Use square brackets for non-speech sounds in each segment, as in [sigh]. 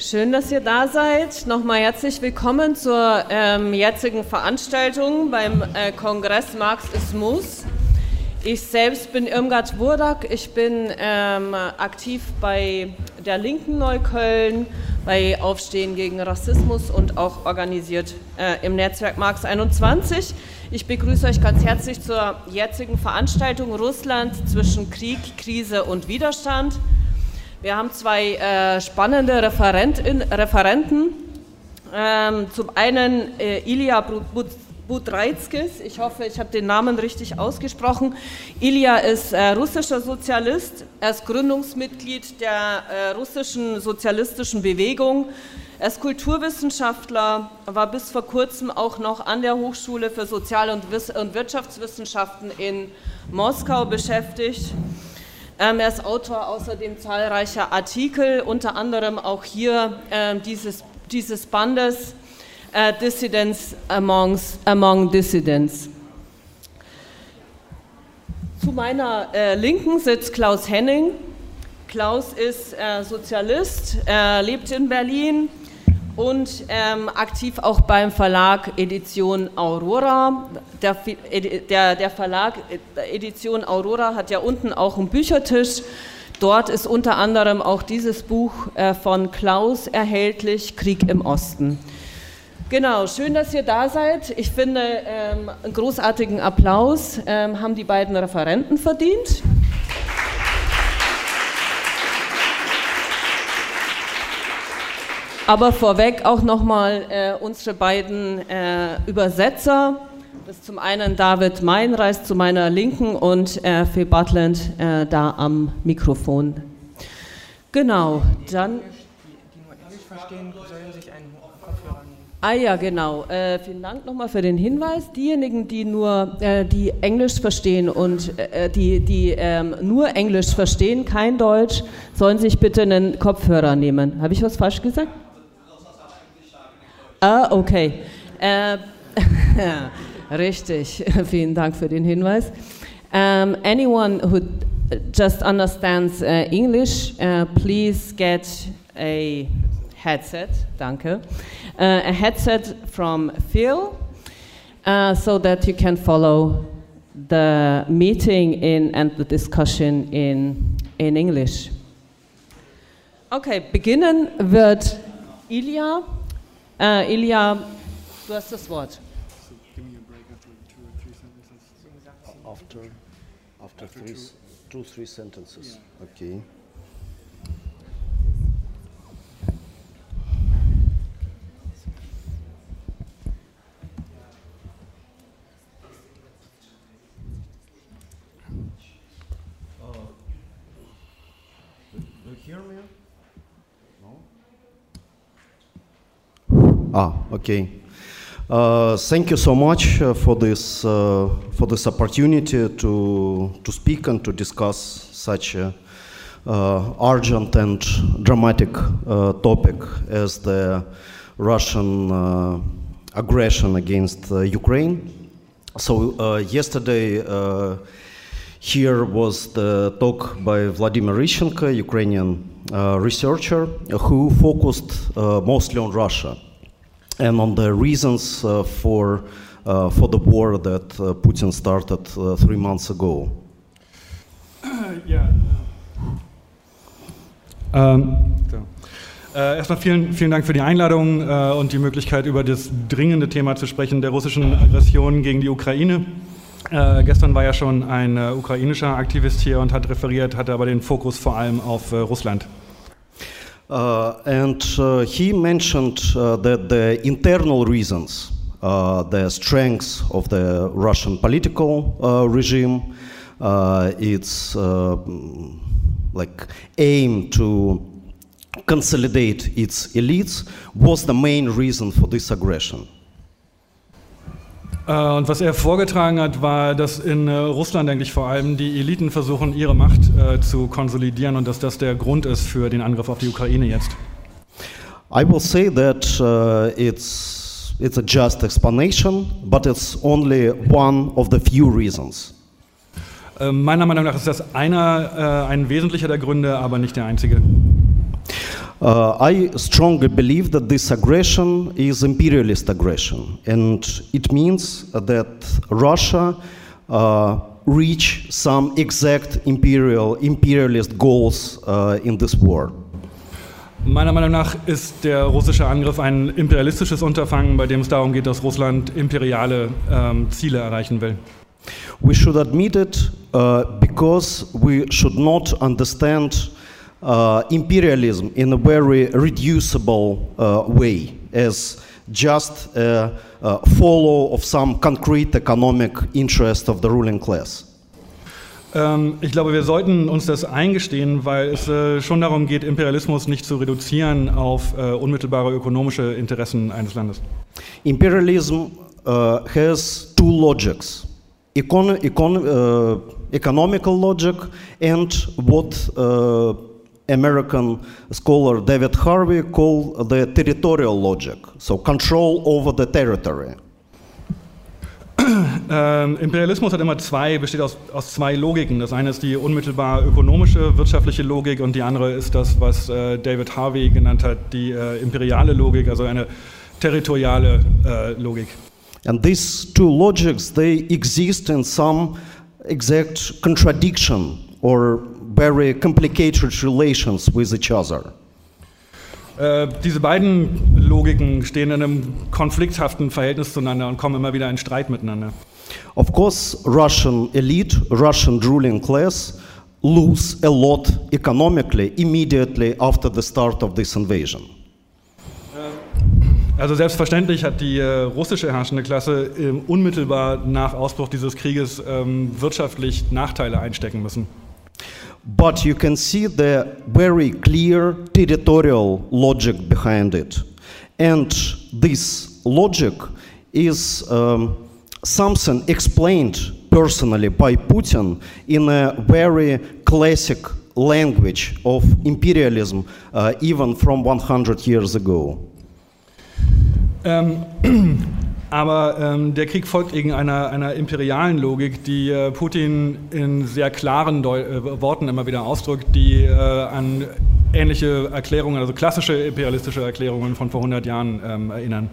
Schön, dass ihr da seid. Nochmal herzlich willkommen zur ähm, jetzigen Veranstaltung beim äh, Kongress Marxismus. Ich selbst bin Irmgard Wurdak. Ich bin ähm, aktiv bei der Linken Neukölln, bei Aufstehen gegen Rassismus und auch organisiert äh, im Netzwerk Marx 21. Ich begrüße euch ganz herzlich zur jetzigen Veranstaltung Russland zwischen Krieg, Krise und Widerstand. Wir haben zwei äh, spannende Referentin, Referenten. Ähm, zum einen äh, Ilya Budreitskis, ich hoffe, ich habe den Namen richtig ausgesprochen. Ilya ist äh, russischer Sozialist, er ist Gründungsmitglied der äh, russischen sozialistischen Bewegung. Er ist Kulturwissenschaftler, war bis vor kurzem auch noch an der Hochschule für Sozial- und, Wirtschaftswissenschaften in Moskau beschäftigt. Ähm, er ist Autor außerdem zahlreicher Artikel, unter anderem auch hier äh, dieses, dieses Bandes äh, Dissidents amongst, Among Dissidents. Zu meiner äh, Linken sitzt Klaus Henning. Klaus ist äh, Sozialist, er lebt in Berlin, und ähm, aktiv auch beim Verlag Edition Aurora. Der, der, der, Verlag Edition Aurora hat ja unten auch einen Büchertisch. Dort ist unter anderem auch dieses Buch äh, von Klaus erhältlich, Krieg im Osten. Genau, schön, dass ihr da seid. Ich finde, ähm, einen großartigen Applaus ähm, haben die beiden Referenten verdient. Aber vorweg auch nochmal äh, unsere beiden äh, Übersetzer. Ist zum einen David Meinreis zu meiner Linken und äh, Phil Butland äh, da am Mikrofon. Genau, dann. Die, nur Englisch verstehen, sollen sich einen Kopfhörer nehmen. Ah ja, genau. Äh, vielen Dank nochmal für den Hinweis. Diejenigen, die nur äh, die Englisch verstehen und äh, die, die ähm, nur Englisch verstehen, kein Deutsch, sollen sich bitte einen Kopfhörer nehmen. Habe ich was falsch gesagt? Ah, okay. [laughs] Richtig, [laughs] vielen Dank für den Hinweis. Um, anyone who just understands uh, English, uh, please get a headset, danke. Uh, a headset from Phil, uh, so that you can follow the meeting in and the discussion in, in English. Okay, beginnen wird Ilya. Äh, Ilja, du hast das Wort. After three, two, three sentences. Okay. Uh, you hear me? Ah, okay. Uh, thank you so much uh, for this uh, for this opportunity to to speak and to discuss such a uh, urgent and dramatic uh, topic as the Russian aggression against Ukraine. So yesterday. Here was the talk by Vladimir Rishenko, Ukrainian researcher, who focused mostly on Russia and on the reasons uh, for, uh, for the war that uh, Putin started three months ago. [coughs] Ja. Ähm, so. äh, erstmal vielen, vielen Dank für die Einladung äh, und die Möglichkeit, über das dringende Thema zu sprechen, der russischen Aggression gegen die Ukraine. Äh, gestern war ja schon ein äh, ukrainischer Aktivist hier und hat referiert, hatte aber den Fokus vor allem auf äh, Russland. Uh, and uh, he mentioned uh, that the internal reasons, the strengths of the Russian political regime, its like aim to consolidate its elites was the main reason for this aggression. Äh, und was er vorgetragen hat, war, dass in äh, Russland eigentlich vor allem die Eliten versuchen, ihre Macht äh, zu konsolidieren und dass das der Grund ist für den Angriff auf die Ukraine jetzt. I will say that uh, it's it's a just explanation, but it's only one of the few reasons. Äh, meiner Meinung nach ist das einer, äh, ein wesentlicher der Gründe, aber nicht der einzige. Uh, I strongly believe that this aggression is imperialist aggression, and it means that Russia uh, reach some exact imperial imperialist goals uh, in this war. Meiner Meinung nach ist der russische Angriff ein imperialistisches Unterfangen, bei dem es darum geht, dass Russland imperiale ähm, Ziele erreichen will. We should admit it uh, because we should not understand imperialism in a very reducible uh, way as just a, a follow of some concrete economic interest of the ruling class. Ähm, ich glaube, wir sollten uns das eingestehen, weil es äh, schon darum geht, Imperialismus nicht zu reduzieren auf äh, unmittelbare ökonomische Interessen eines Landes. Imperialism uh, has two logics econ econ uh, economical logic and what uh, American scholar David Harvey called the territorial logic, so control over the territory. [coughs] Ähm, Imperialismus hat immer zwei, besteht aus, aus zwei Logiken. Das eine ist die unmittelbar ökonomische, wirtschaftliche Logik und die andere ist das, was äh, David Harvey genannt hat, die äh, imperiale Logik, also eine territoriale äh, Logik. And these two logics, they exist in some exact contradiction or very complicated relations with each other. Äh, diese beiden Logiken stehen in einem konflikthaften Verhältnis zueinander und kommen immer wieder in Streit miteinander. Of course, Russian elite, Russian ruling class lose a lot economically immediately after the start of this invasion. Also selbstverständlich hat die äh, russische herrschende Klasse äh, unmittelbar nach Ausbruch dieses Krieges ähm, wirtschaftlich Nachteile einstecken müssen. But you can see the very clear territorial logic behind it. And this logic is um, something explained personally by Putin in a very classic language of imperialism, uh, even from 100 years ago. Ähm, [clears throat] [clears throat] aber ähm, der Krieg folgt eben einer, imperialen Logik, die äh, Putin in sehr klaren Deu äh, Worten immer wieder ausdrückt, die äh, an ähnliche Erklärungen, also klassische imperialistische Erklärungen von vor 100 Jahren ähm, erinnern.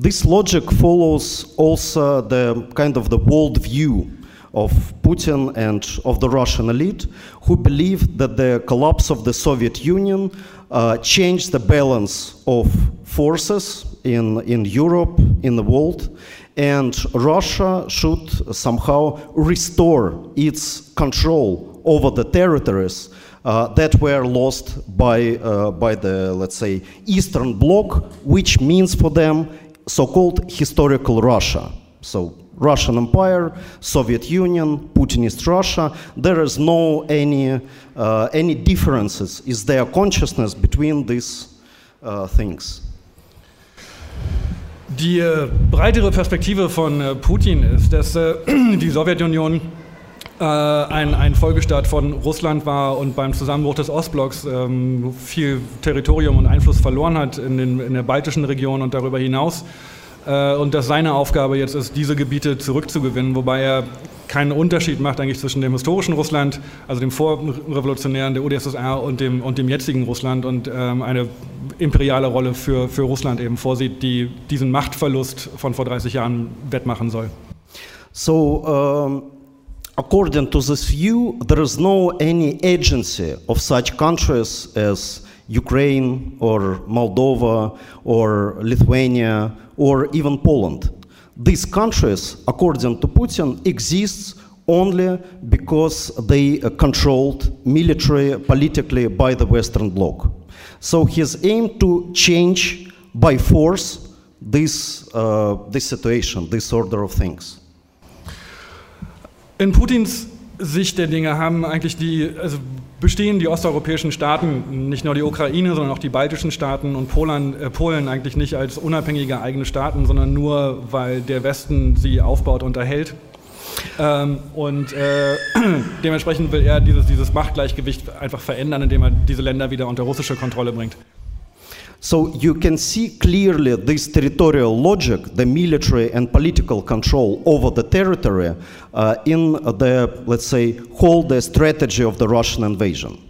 This logic follows also the kind of the world view of Putin and of the Russian elite, who believe that the collapse of the Soviet Union uh, changed the balance of forces in, in Europe, in the world, and Russia should somehow restore its control over the territories uh, that were lost by, uh, by the, let's say, Eastern Bloc, which means for them so-called historical Russia. So Russian Empire, Soviet Union, Putinist Russia. There is no any uh, any differences. Is there consciousness between these uh, things? Die äh, breitere Perspektive von äh, Putin ist, dass äh, [clears throat] die Sowjetunion ein, ein, Folgestaat von Russland war und beim Zusammenbruch des Ostblocks ähm, viel Territorium und Einfluss verloren hat in, den, in der baltischen Region und darüber hinaus. Äh, und dass seine Aufgabe jetzt ist, diese Gebiete zurückzugewinnen, wobei er keinen Unterschied macht eigentlich zwischen dem historischen Russland, also dem vorrevolutionären der UdSSR und dem, und dem jetzigen Russland und ähm, eine imperiale Rolle für, für Russland eben vorsieht, die diesen Machtverlust von vor 30 Jahren wettmachen soll. So, um, according to this view, there is no any agency of such countries as Ukraine or Moldova or Lithuania or even Poland. These countries, according to Putin, exist only because they are controlled military, politically by the Western Bloc. So his aim to change by force this, uh, this situation, this order of things. In Putins Sicht der Dinge haben eigentlich die, also bestehen die osteuropäischen Staaten, nicht nur die Ukraine, sondern auch die baltischen Staaten und Polen, äh, Polen eigentlich nicht als unabhängige eigene Staaten, sondern nur, weil der Westen sie aufbaut und erhält. Ähm, und äh, [clears throat] dementsprechend will er dieses, dieses Machtgleichgewicht einfach verändern, indem er diese Länder wieder unter russische Kontrolle bringt. So you can see clearly this territorial logic, the military and political control over the territory uh, in the, let's say, whole the strategy of the Russian invasion.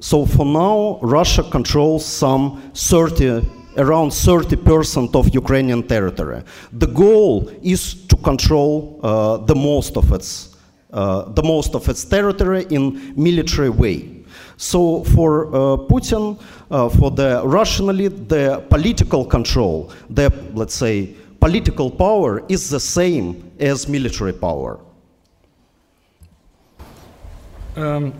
So for now, Russia controls some 30, around 30% of Ukrainian territory. The goal is to control uh, the most of its, uh, the most of its territory in military way. So for uh, Putin, uh, for the Russian elite, the political control, the let's say political power is the same as military power. Ähm,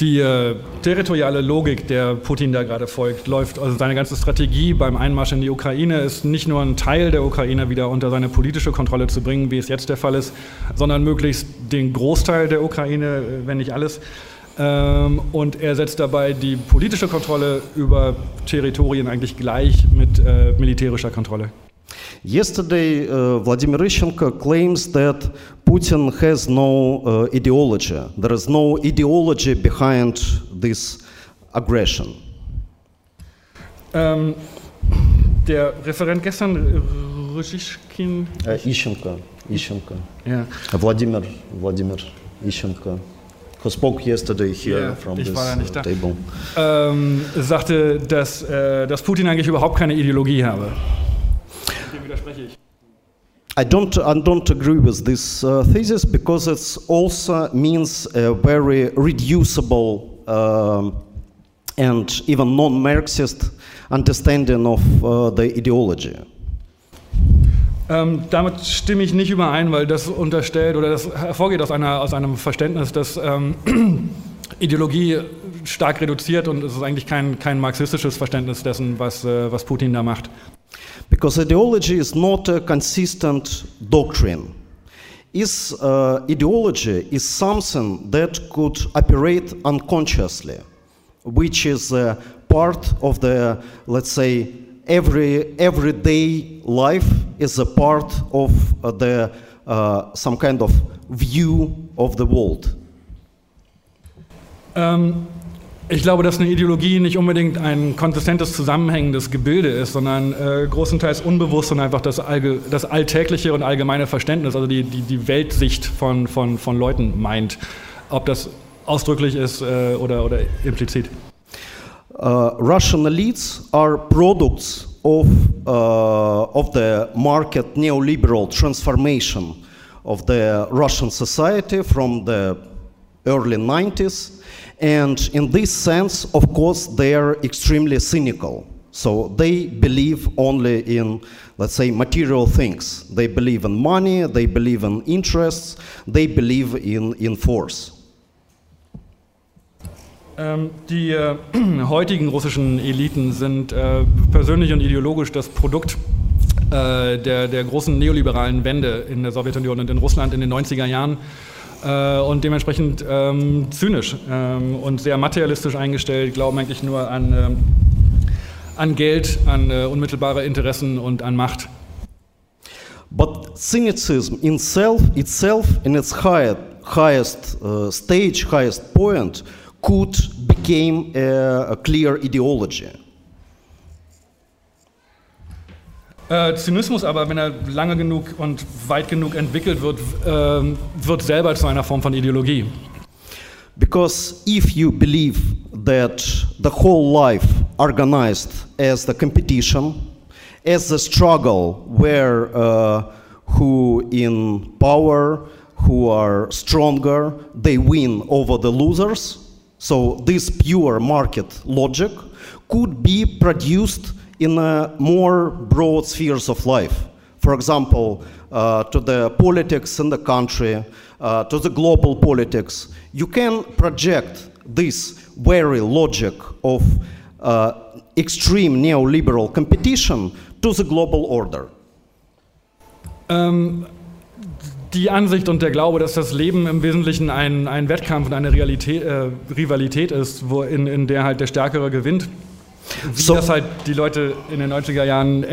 die äh, territoriale Logik, der Putin da gerade folgt, läuft, also seine ganze Strategie beim Einmarsch in die Ukraine ist nicht nur ein Teil der Ukraine wieder unter seine politische Kontrolle zu bringen, wie es jetzt der Fall ist, sondern möglichst den Großteil der Ukraine, äh, wenn nicht alles. Ähm, und er setzt dabei die politische Kontrolle über Territorien eigentlich gleich mit äh, militärischer Kontrolle. Yesterday, uh, Vladimir Ishchenko claims that Putin has no uh, ideology. There is no ideology behind this aggression. Ähm, der Referent gestern, Ryschkin, Uh, Ishchenko, Ishchenko, ja, Vladimir, Vladimir Ishchenko, who spoke yesterday here Ja, from this war ja uh, da. table. ähm, sagte, dass, äh, dass Putin eigentlich überhaupt keine Ideologie habe. Widerspreche ich. I don't, I don't agree with this uh, thesis because it also means a very reducible um, and even non-Marxist understanding of uh, the ideology. Ähm, damit stimme ich nicht überein, weil das unterstellt oder das hervorgeht aus, einer, aus einem Verständnis, dass ähm, [clears throat] Ideologie stark reduziert und es ist eigentlich kein, kein marxistisches Verständnis dessen, was, äh, was Putin da macht. Because ideology is not a consistent doctrine. Is uh, ideology is something that could operate unconsciously, which is a part of the, let's say, every everyday life is a part of uh, the uh, some kind of view of the world. Ähm, ich glaube, dass eine Ideologie nicht unbedingt ein konsistentes, zusammenhängendes Gebilde ist, sondern äh, großenteils unbewusst und einfach das, allge das alltägliche und allgemeine Verständnis, also die, die, die Weltsicht von, von, von Leuten meint. Ob das ausdrücklich ist äh, oder, oder implizit. Uh, Russian elites are products of, uh, of the market neoliberal transformation of the Russian society from the early 90s. And in this sense, of course, they are extremely cynical. So they believe only in, let's say, material things. They believe in money, they believe in interests, they believe in, in force. Ähm, die äh, [clears throat] heutigen russischen Eliten sind äh, persönlich und ideologisch das Produkt äh, der, der großen neoliberalen Wende in der Sowjetunion und in Russland in den 90er Jahren äh, und dementsprechend ähm, zynisch ähm, und sehr materialistisch eingestellt, glauben eigentlich nur an, ähm, an Geld, an äh, unmittelbare Interessen und an Macht. But cynicism in self, itself, in its high, highest uh, stage, highest point, could become a, a clear ideology. Äh, Zynismus aber, wenn er lange genug und weit genug entwickelt wird, ähm, wird selber zu einer Form von Ideologie. Because if you believe that the whole life organized as the competition, as the struggle where uh, who in power, who are stronger, they win over the losers. So this pure market logic could be produced in more broad spheres of life. For example, uh, to the politics in the country, uh, to the global politics, you can project this very logic of uh, extreme neoliberal competition to the global order. Ähm, die Ansicht und der Glaube, dass das Leben im Wesentlichen ein, ein Wettkampf und eine Realität, äh, Rivalität ist, wo in, in der halt der Stärkere gewinnt. Wie So- das halt die Leute in den 90er Jahren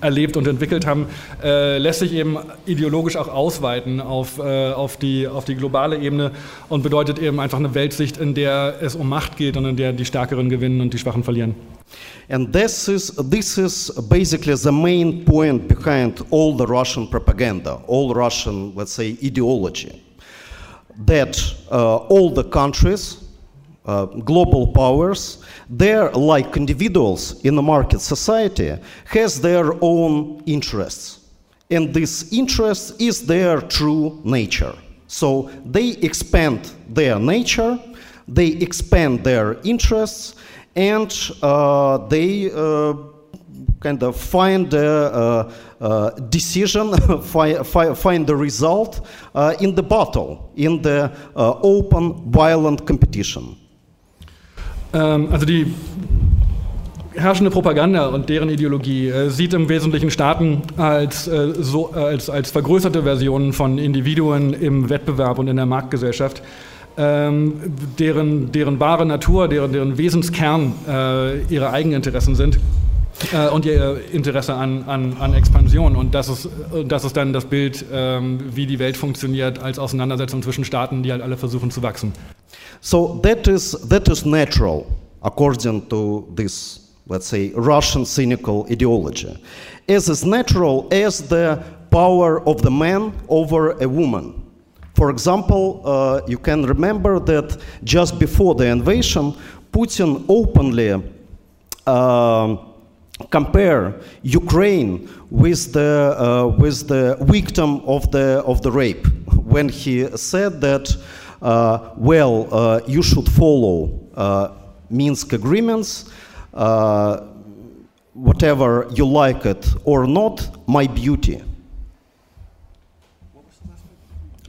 erlebt und entwickelt haben, äh, lässt sich eben ideologisch auch ausweiten auf, äh, auf, die, auf die globale Ebene und bedeutet eben einfach eine Weltsicht, in der es um Macht geht und in der die Stärkeren gewinnen und die Schwachen verlieren. And this is, this is basically the main point behind all the Russian propaganda, all Russian, let's say, ideology. That uh, all the countries uh, global powers, they're like individuals in a market society, has their own interests. And this interest is their true nature. So they expand their nature, they expand their interests, and uh, they uh, kind of find a, a, a decision, [laughs] fi fi find the result uh, in the battle, in the uh, open, violent competition. Ähm, also die herrschende Propaganda und deren Ideologie äh, sieht im Wesentlichen Staaten als, äh, so, äh, als, als vergrößerte Versionen von Individuen im Wettbewerb und in der Marktgesellschaft, ähm, deren, deren wahre Natur, deren, deren Wesenskern äh, ihre Eigeninteressen sind äh, und ihr Interesse an, an, an Expansion. Und das ist, das ist dann das Bild, ähm, wie die Welt funktioniert als Auseinandersetzung zwischen Staaten, die halt alle versuchen zu wachsen. So that is, that is natural, according to this, let's say, Russian cynical ideology. As is natural as the power of the man over a woman. For example, uh, you can remember that just before the invasion, Putin openly uh, compare Ukraine with the, uh, with the victim of the, of the rape when he said that, uh, well, uh, you should follow uh, Minsk agreements, uh, whatever you like it or not, my beauty.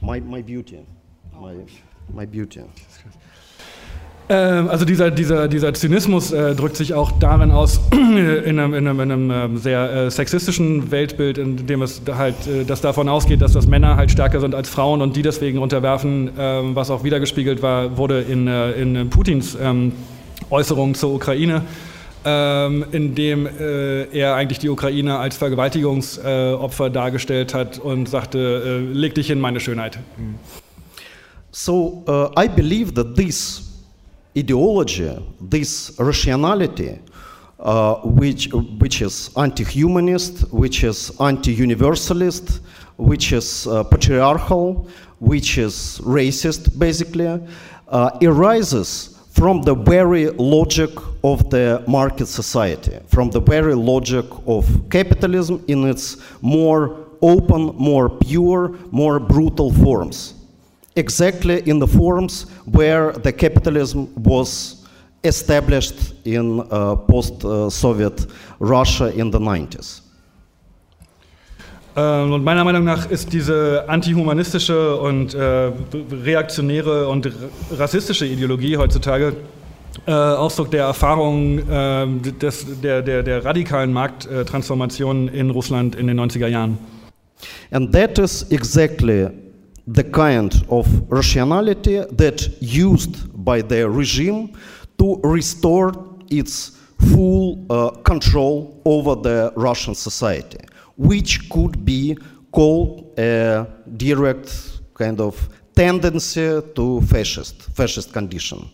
My, my beauty. My, my beauty. Ähm, also dieser, dieser, dieser Zynismus äh, drückt sich auch darin aus, [clears throat] in einem, in einem, in einem äh, sehr äh, sexistischen Weltbild, in dem es halt, äh, das davon ausgeht, dass das Männer halt stärker sind als Frauen und die deswegen unterwerfen, ähm, was auch wiedergespiegelt war, wurde in, äh, in Putins ähm, Äußerungen zur Ukraine. Ähm, in dem äh, er eigentlich die Ukraine als Vergewaltigungsopfer dargestellt hat und sagte, leg dich in meine Schönheit. So uh, I believe that this ideology, this rationality, uh, which, which is anti-humanist, which is anti-universalist, which is uh, patriarchal, which is racist, basically, uh, arises from the very logic of the market society, from the very logic of capitalism in its more open, more pure, more brutal forms exactly in the forms where the capitalism was established in uh, post-Soviet Russia in the 90s. Ähm, und meiner Meinung nach ist diese antihumanistische und äh, reaktionäre und rassistische Ideologie heutzutage äh, Ausdruck der Erfahrung äh, des, der, der, der radikalen Markttransformation in Russland in den 90er Jahren. And that is exactly the kind of rationality that used by the regime to restore its full uh, control over the Russian society, which could be called a direct kind of tendency to fascist, fascist condition.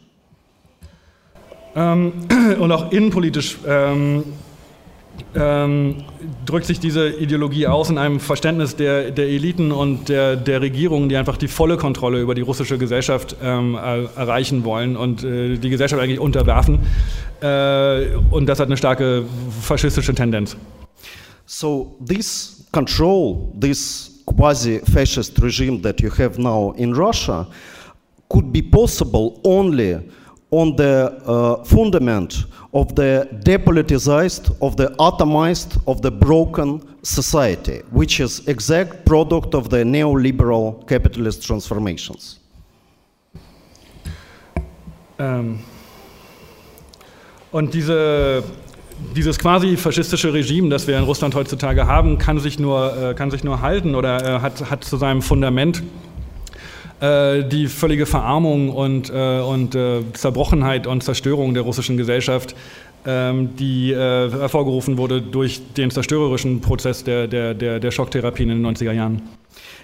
Ähm, [clears throat] und auch innenpolitisch ähm, ähm, drückt sich diese Ideologie aus in einem Verständnis der, der Eliten und der, der Regierungen, die einfach die volle Kontrolle über die russische Gesellschaft ähm, erreichen wollen und äh, die Gesellschaft eigentlich unterwerfen. Äh, und das hat eine starke faschistische Tendenz. So this control, this quasi-fascist regime that you have now in Russia could be possible only on the uh, fundament of the depoliticized, of the atomized, of the broken society, which is exact product of the neoliberal capitalist transformations. Ähm, und diese, dieses quasi faschistische Regime, das wir in Russland heutzutage haben, kann sich nur, äh, kann sich nur halten oder äh, hat, hat zu seinem Fundament äh, die völlige Verarmung und, äh, und äh, Zerbrochenheit und Zerstörung der russischen Gesellschaft, ähm, die hervorgerufen wurde durch den zerstörerischen Prozess der, der, der, der Schocktherapien in den 90er Jahren.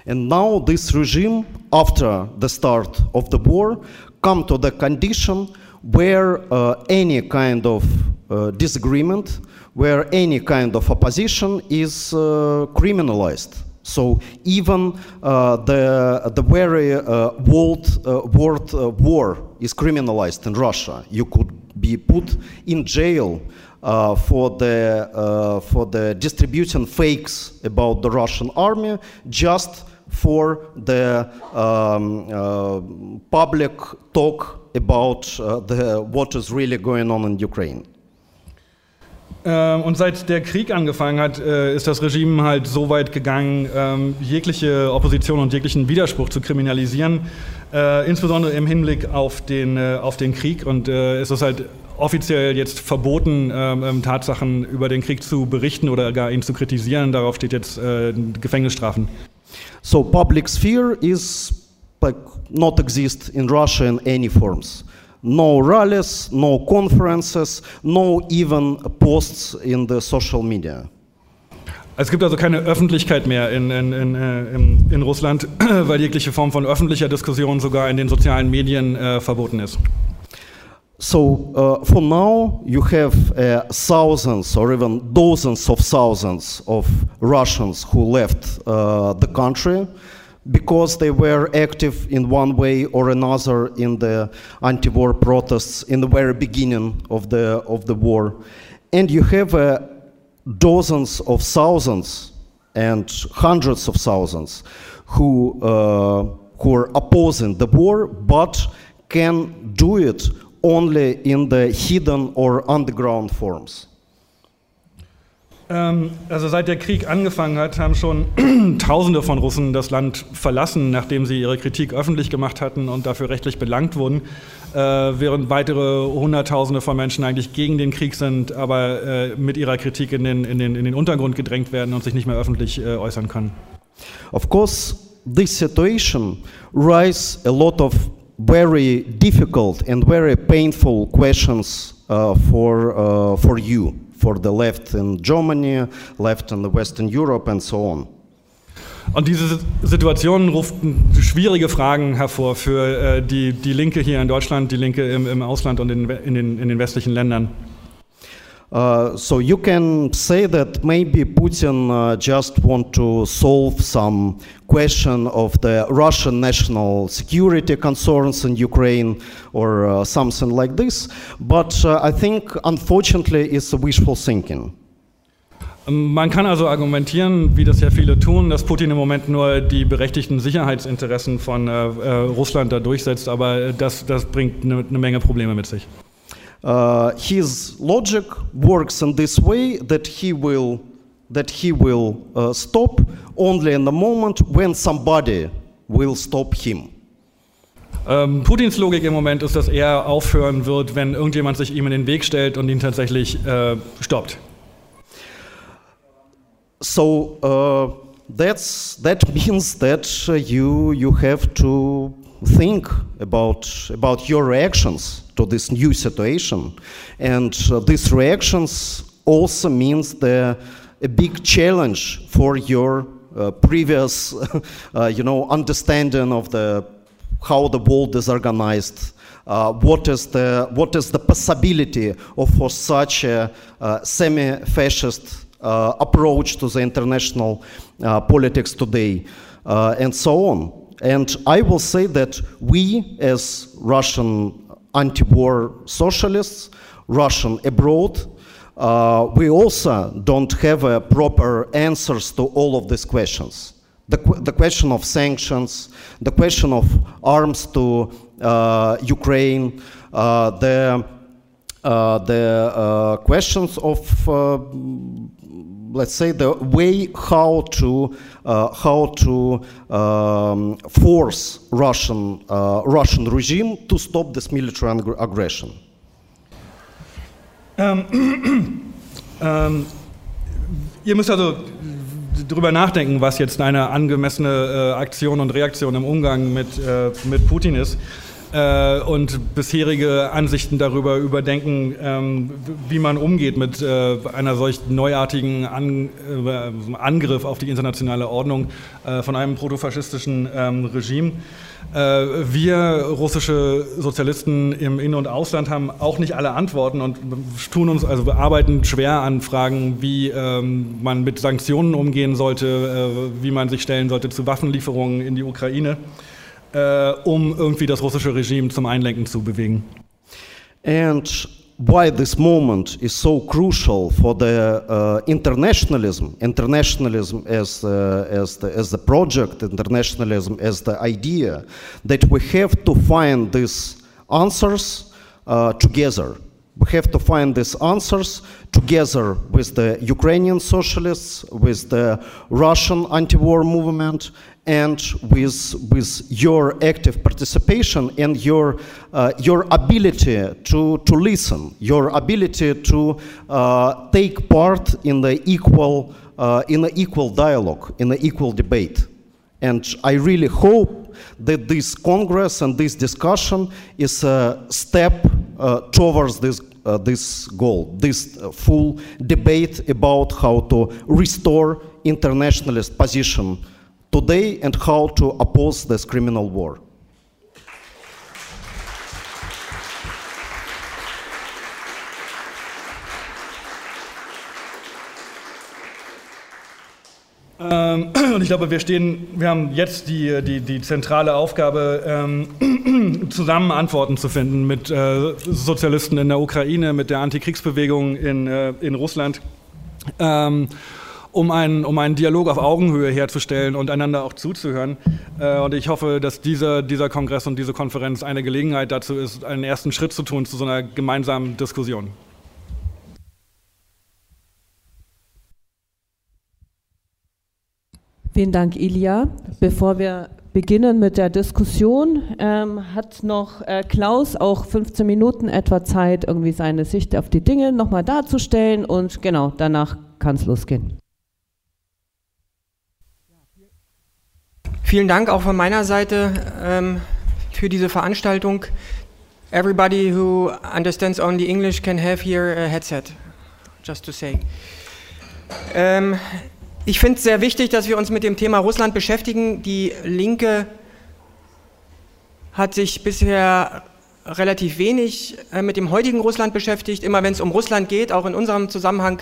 And now this regime, after the start of the war, come to the condition where uh, any kind of uh, disagreement, where any kind of opposition is uh, criminalized. So even uh, the, the very uh, world, uh, world uh, war is criminalized in Russia. You could be put in jail uh, for, the, uh, for the distributing fakes about the Russian army just for the um, public talk about the, what is really going on in Ukraine. Ähm, und seit der Krieg angefangen hat, äh, ist das Regime halt so weit gegangen, ähm, jegliche Opposition und jeglichen Widerspruch zu kriminalisieren, äh, insbesondere im Hinblick auf den, äh, auf den Krieg. Und es ist halt offiziell jetzt verboten, ähm, Tatsachen über den Krieg zu berichten oder gar ihn zu kritisieren. Darauf steht jetzt Gefängnisstrafen. So public sphere is like not exist in Russia in any forms. No rallies, no conferences, no even posts in the social media. Es gibt also keine Öffentlichkeit mehr in, in, in, äh, in, in Russland, [clears throat] weil jegliche Form von öffentlicher Diskussion sogar in den sozialen Medien äh, verboten ist. So uh, for now, you have uh, thousands or even dozens of thousands of Russians who left uh, the country. Because they were active in one way or another in the anti-war protests in the very beginning of the, of the war. And you have uh, dozens of thousands and hundreds of thousands who, uh, who are opposing the war, but can do it only in the hidden or underground forms. Ähm, also seit der Krieg angefangen hat, haben schon [clears throat] Tausende von Russen das Land verlassen, nachdem sie ihre Kritik öffentlich gemacht hatten und dafür rechtlich belangt wurden, äh, während weitere Hunderttausende von Menschen eigentlich gegen den Krieg sind, aber äh, mit ihrer Kritik in den, in, den, in den Untergrund gedrängt werden und sich nicht mehr öffentlich äh, äußern können. Of course, this situation raises a lot of very difficult and very painful questions uh, for, uh, for you. For the left in Germany, left in the Western Europe and so on. Und diese Situation ruft schwierige Fragen hervor für äh, die, die Linke hier in Deutschland, die Linke im, im Ausland und in, in, den, in den westlichen Ländern. Uh, so you can say that maybe Putin uh, just want to solve some question of the Russian national security concerns in Ukraine or uh, something like this, but uh, I think unfortunately it's wishful thinking. Man kann also argumentieren, wie das ja viele tun, dass Putin im Moment nur die berechtigten Sicherheitsinteressen von äh, äh, Russland da durchsetzt, aber das, das bringt eine, eine Menge Probleme mit sich. Uh, his logic works in this way that he will that he will uh, stop only in the moment when somebody will stop him. Ähm, Putins Logik im Moment ist, dass er aufhören wird, wenn irgendjemand sich ihm in den Weg stellt und ihn tatsächlich äh, stoppt. So uh, that's that means that uh, you you have to think about about your reactions to this new situation. And uh, these reactions also means the, a big challenge for your uh, previous, [laughs] uh, you know, understanding of the how the world is organized. Uh, what is the what is the possibility of for such a uh, semi-fascist uh, approach to the international politics today, and so on. And I will say that we, as Russian anti-war socialists, Russian abroad. Uh, we also don't have uh, proper answers to all of these questions. The, qu the, question of sanctions, the question of arms to uh, Ukraine, uh, the, uh, the uh, questions of let's say the way how to uh, how to um, force Russian uh, Russian regime to stop this military aggression. Ähm, [clears throat] ähm, ihr müsst also darüber nachdenken, was jetzt eine angemessene äh, Aktion und Reaktion im Umgang mit, äh, mit Putin ist. Äh, und bisherige Ansichten darüber überdenken, ähm, wie man umgeht mit äh, einer solch neuartigen An äh, Angriff auf die internationale Ordnung äh, von einem protofaschistischen ähm, Regime. Äh, wir russische Sozialisten im In- und Ausland haben auch nicht alle Antworten und tun uns, also arbeiten schwer an Fragen, wie ähm, man mit Sanktionen umgehen sollte, äh, wie man sich stellen sollte zu Waffenlieferungen in die Ukraine, äh, um irgendwie das russische Regime zum Einlenken zu bewegen. And why this moment is so crucial for the uh, internationalism, internationalism as, uh, as, the, as the project, internationalism as the idea, that we have to find these answers uh, together. We have to find these answers together with the Ukrainian socialists, with the Russian anti-war movement, and with, with your active participation and your, uh, your ability to, to listen, your ability to uh, take part in the equal, uh, in the equal dialogue, in the equal debate. And I really hope that this Congress and this discussion is a step uh, towards this, uh, this goal, this uh, full debate about how to restore internationalist position today and how to oppose this criminal war. Ähm, [clears throat] und ich glaube, wir stehen, wir haben jetzt die, die, die zentrale Aufgabe, ähm, [clears throat] zusammen Antworten zu finden mit äh, Sozialisten in der Ukraine, mit der Antikriegsbewegung in, äh, in Russland. Ähm, um einen, um einen Dialog auf Augenhöhe herzustellen und einander auch zuzuhören. Äh, und ich hoffe, dass dieser, dieser Kongress und diese Konferenz eine Gelegenheit dazu ist, einen ersten Schritt zu tun zu so einer gemeinsamen Diskussion. Vielen Dank, Ilja. Bevor wir beginnen mit der Diskussion, ähm, hat noch äh, Klaus auch 15 Minuten etwa Zeit, irgendwie seine Sicht auf die Dinge nochmal darzustellen und genau, danach kann es losgehen. Vielen Dank auch von meiner Seite ähm, für diese Veranstaltung. Everybody who understands only English can have here a headset, just to say. Ähm, ich finde es sehr wichtig, dass wir uns mit dem Thema Russland beschäftigen. Die Linke hat sich bisher relativ wenig äh, mit dem heutigen Russland beschäftigt. Immer wenn es um Russland geht, auch in unserem Zusammenhang,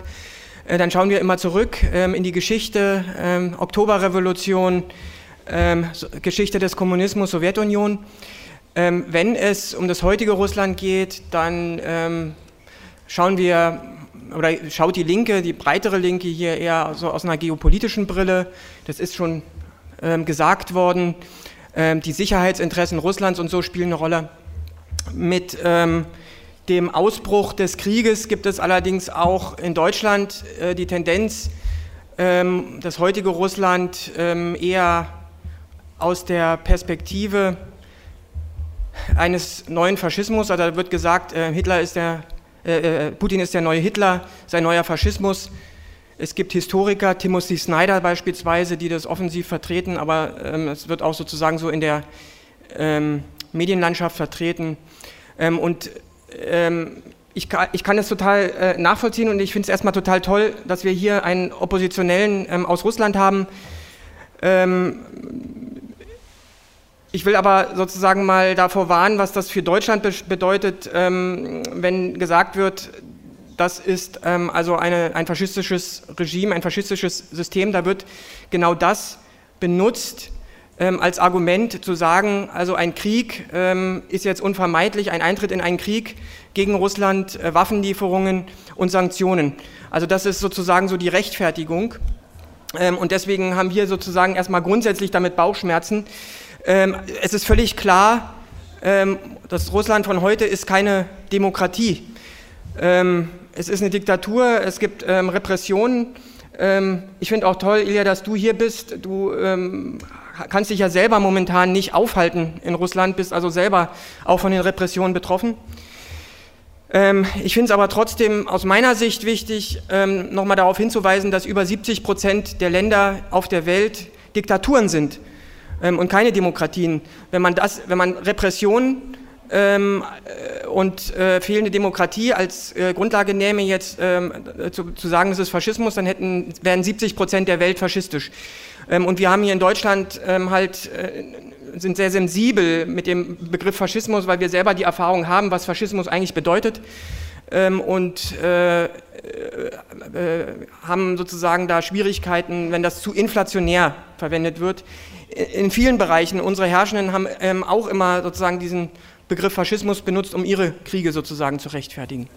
äh, dann schauen wir immer zurück ähm, in die Geschichte, ähm, Oktoberrevolution, ähm, Geschichte des Kommunismus, Sowjetunion. Ähm, wenn es um das heutige Russland geht, dann ähm, schauen wir oder schaut die Linke, die breitere Linke hier eher so aus einer geopolitischen Brille. Das ist schon ähm, gesagt worden. Ähm, die Sicherheitsinteressen Russlands und so spielen eine Rolle. Mit ähm, dem Ausbruch des Krieges gibt es allerdings auch in Deutschland äh, die Tendenz, das heutige Russland eher aus der Perspektive eines neuen Faschismus, also da wird gesagt, äh, Hitler ist der, äh, äh, Putin ist der neue Hitler, sein neuer Faschismus. Es gibt Historiker, Timothy Snyder beispielsweise, die das offensiv vertreten, aber ähm, es wird auch sozusagen so in der ähm, Medienlandschaft vertreten. Ähm, und ähm, ich ich kann das total äh, nachvollziehen und ich finde es erstmal total toll, dass wir hier einen Oppositionellen ähm, aus Russland haben, ähm, ich will aber sozusagen mal davor warnen, was das für Deutschland bedeutet, ähm, wenn gesagt wird, das ist ähm, also eine, ein faschistisches Regime, ein faschistisches System. Da wird genau das benutzt ähm, als Argument zu sagen, also ein Krieg ähm, ist jetzt unvermeidlich, ein Eintritt in einen Krieg gegen Russland, äh, Waffenlieferungen und Sanktionen. Also das ist sozusagen so die Rechtfertigung. Ähm, und deswegen haben wir sozusagen erstmal grundsätzlich damit Bauchschmerzen. Ähm, es ist völlig klar, ähm, das Russland von heute ist keine Demokratie. Ähm, es ist eine Diktatur, es gibt ähm, Repressionen. Ähm, ich finde auch toll, Ilja, dass du hier bist. Du ähm, kannst dich ja selber momentan nicht aufhalten in Russland, bist also selber auch von den Repressionen betroffen. ich finde es aber trotzdem aus meiner Sicht wichtig, nochmal darauf hinzuweisen, dass über 70 Prozent der Länder auf der Welt Diktaturen sind ähm, und keine Demokratien. Wenn man, das, wenn man Repression ähm, äh, und äh, fehlende Demokratie als äh, Grundlage nähme, jetzt ähm, zu, zu, sagen, es ist Faschismus, dann hätten, wären 70 Prozent der Welt faschistisch. Ähm, und wir haben hier in Deutschland ähm, halt, äh, sind sehr sensibel mit dem Begriff Faschismus, weil wir selber die Erfahrung haben, was Faschismus eigentlich bedeutet. Ähm, und äh, äh, haben sozusagen da Schwierigkeiten, wenn das zu inflationär verwendet wird. In vielen Bereichen, unsere Herrschenden haben ähm, auch immer sozusagen diesen Begriff Faschismus benutzt, um ihre Kriege sozusagen zu rechtfertigen.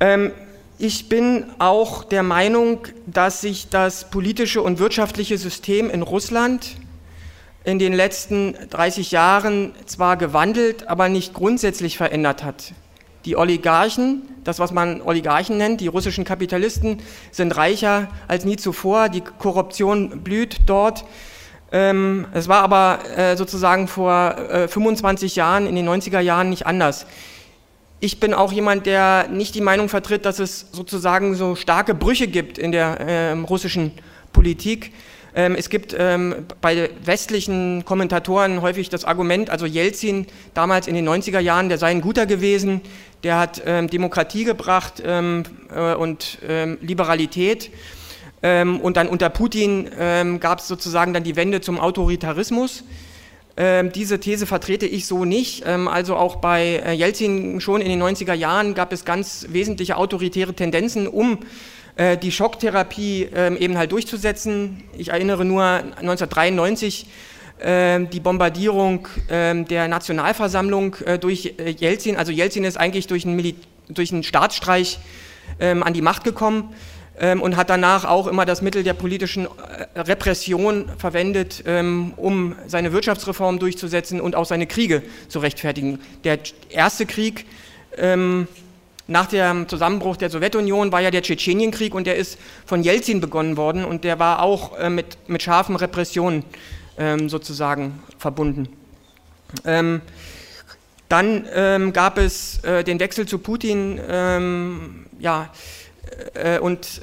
Ähm, ich bin auch der Meinung, dass sich das politische und wirtschaftliche System in Russland in den letzten 30 Jahren zwar gewandelt, aber nicht grundsätzlich verändert hat. Die Oligarchen, das was man Oligarchen nennt, die russischen Kapitalisten sind reicher als nie zuvor, die Korruption blüht dort. Ähm, es war aber äh, sozusagen vor 25 äh, Jahren, in den 90er Jahren nicht anders. Ich bin auch jemand, der nicht die Meinung vertritt, dass es sozusagen so starke Brüche gibt in der äh, russischen Politik. Ähm, es gibt ähm, bei westlichen Kommentatoren häufig das Argument, also Jelzin damals in den 90er Jahren, der sei ein guter gewesen, der hat ähm, Demokratie gebracht ähm, äh, und ähm, Liberalität. Ähm, und dann unter Putin gab es sozusagen dann die Wende zum Autoritarismus. Ähm, diese These vertrete ich so nicht. Ähm, also auch bei äh, Jelzin schon in den 90er Jahren gab es ganz wesentliche autoritäre Tendenzen, um äh, die Schocktherapie ähm, eben halt durchzusetzen. Ich erinnere nur 1993 die Bombardierung der Nationalversammlung äh, durch Jelzin. Also Jelzin ist eigentlich durch einen, durch einen Staatsstreich an die Macht gekommen ähm, und hat danach auch immer das Mittel der politischen äh, Repression verwendet, ähm, um seine Wirtschaftsreform durchzusetzen und auch seine Kriege zu rechtfertigen. Der erste Krieg ähm, nach dem Zusammenbruch der Sowjetunion war ja der Tschetschenienkrieg und der ist von Jelzin begonnen worden und der war auch äh, mit, mit scharfen Repressionen ähm, sozusagen verbunden. Ähm, dann ähm, gab es äh, den Wechsel zu Putin, ähm, ja, äh, und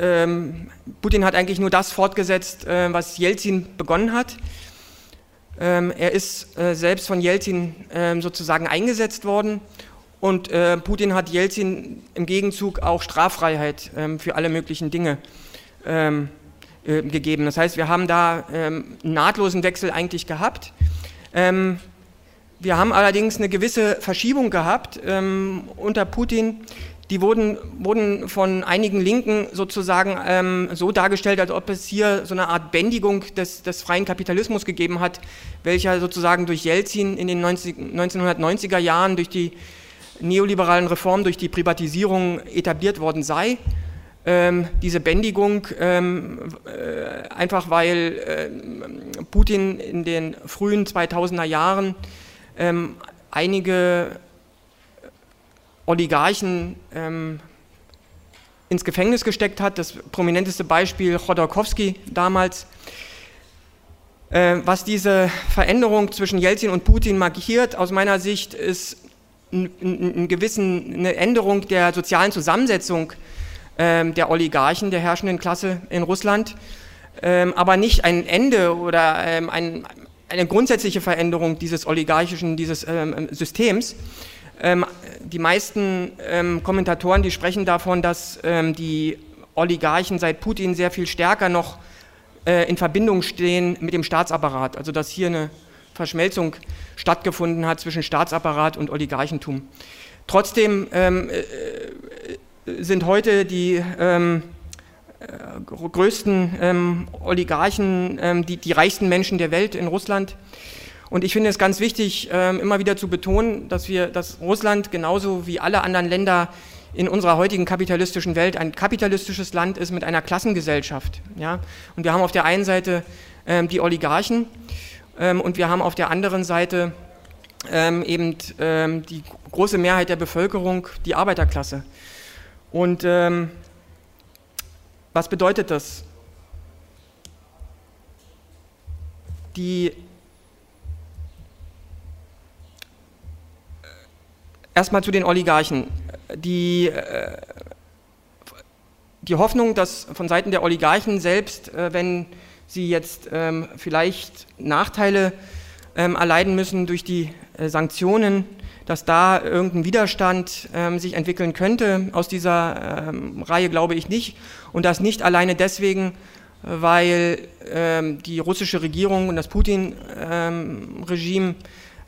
ähm, Putin hat eigentlich nur das fortgesetzt, äh, was Jelzin begonnen hat. Ähm, er ist äh, selbst von Jelzin sozusagen eingesetzt worden und äh, Putin hat Jelzin im Gegenzug auch Straffreiheit ähm, für alle möglichen Dinge ähm, äh, gegeben. Das heißt, wir haben da ähm, einen nahtlosen Wechsel eigentlich gehabt. wir haben allerdings eine gewisse Verschiebung gehabt unter Putin die wurden, wurden von einigen Linken sozusagen ähm, so dargestellt, als ob es hier so eine Art Bändigung des, des freien Kapitalismus gegeben hat, welcher sozusagen durch Jelzin in den 90, 1990er Jahren durch die neoliberalen Reformen, durch die Privatisierung etabliert worden sei. Ähm, diese Bändigung, ähm, äh, einfach weil äh, Putin in den frühen 2000er Jahren ähm, einige Oligarchen ähm, ins Gefängnis gesteckt hat. Das prominenteste Beispiel Chodorkowski damals. Äh, was diese Veränderung zwischen Jelzin und Putin markiert, aus meiner Sicht, ist ein, ein gewissen, eine Änderung der sozialen Zusammensetzung ähm, der Oligarchen, der herrschenden Klasse in Russland, ähm, aber nicht ein Ende oder ähm, ein, eine grundsätzliche Veränderung dieses oligarchischen, dieses ähm, Systems. Ähm, die meisten ähm, Kommentatoren, die sprechen davon, dass ähm, die Oligarchen seit Putin sehr viel stärker noch äh, in Verbindung stehen mit dem Staatsapparat. Also dass hier eine Verschmelzung stattgefunden hat zwischen Staatsapparat und Oligarchentum. Trotzdem ähm, äh, sind heute die ähm, äh, größten ähm, Oligarchen ähm, die, die reichsten Menschen der Welt in Russland. Und ich finde es ganz wichtig, ähm, immer wieder zu betonen, dass wir, dass Russland genauso wie alle anderen Länder in unserer heutigen kapitalistischen Welt ein kapitalistisches Land ist mit einer Klassengesellschaft. Ja? Und wir haben auf der einen Seite ähm, die Oligarchen ähm, und wir haben auf der anderen Seite ähm, eben ähm, die große Mehrheit der Bevölkerung, die Arbeiterklasse. Und ähm, was bedeutet das? Die Erstmal zu den Oligarchen. Die, äh, die Hoffnung, dass von Seiten der Oligarchen selbst, äh, wenn sie jetzt ähm, vielleicht Nachteile ähm, erleiden müssen durch die äh, Sanktionen, dass da irgendein Widerstand ähm, sich entwickeln könnte. Aus dieser ähm, Reihe glaube ich nicht. Und das nicht alleine deswegen, weil ähm, die russische Regierung und das Putin-Regime ähm,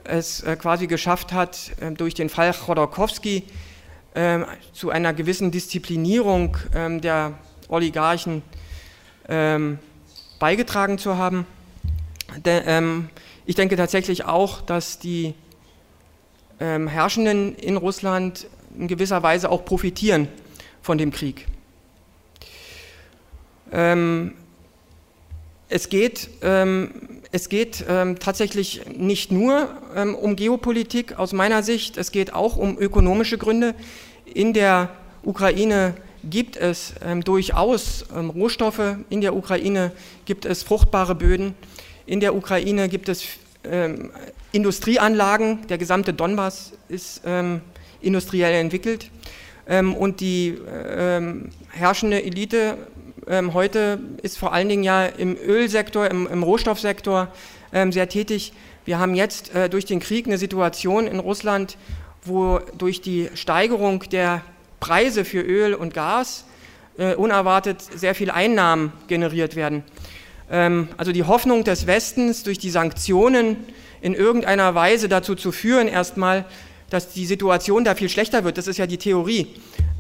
es äh, quasi geschafft hat, äh, durch den Fall Chodorkowski äh, zu einer gewissen Disziplinierung ähm, der Oligarchen ähm, beigetragen zu haben. De, ich denke tatsächlich auch, dass die ähm, Herrschenden in Russland in gewisser Weise auch profitieren von dem Krieg. Ähm, es geht, ähm, es geht ähm, tatsächlich nicht nur ähm, um Geopolitik aus meiner Sicht, es geht auch um ökonomische Gründe. In der Ukraine gibt es ähm, durchaus ähm, Rohstoffe, in der Ukraine gibt es fruchtbare Böden, in der Ukraine gibt es ähm, Industrieanlagen, der gesamte Donbass ist industriell entwickelt und die herrschende Elite ähm, heute ist vor allen Dingen ja im Ölsektor, im, im Rohstoffsektor ähm, sehr tätig. Wir haben jetzt äh, durch den Krieg eine Situation in Russland, wo durch die Steigerung der Preise für Öl und Gas äh, unerwartet sehr viele Einnahmen generiert werden. Ähm, also die Hoffnung des Westens, durch die Sanktionen in irgendeiner Weise dazu zu führen, erstmal, dass die Situation da viel schlechter wird. Das ist ja die Theorie.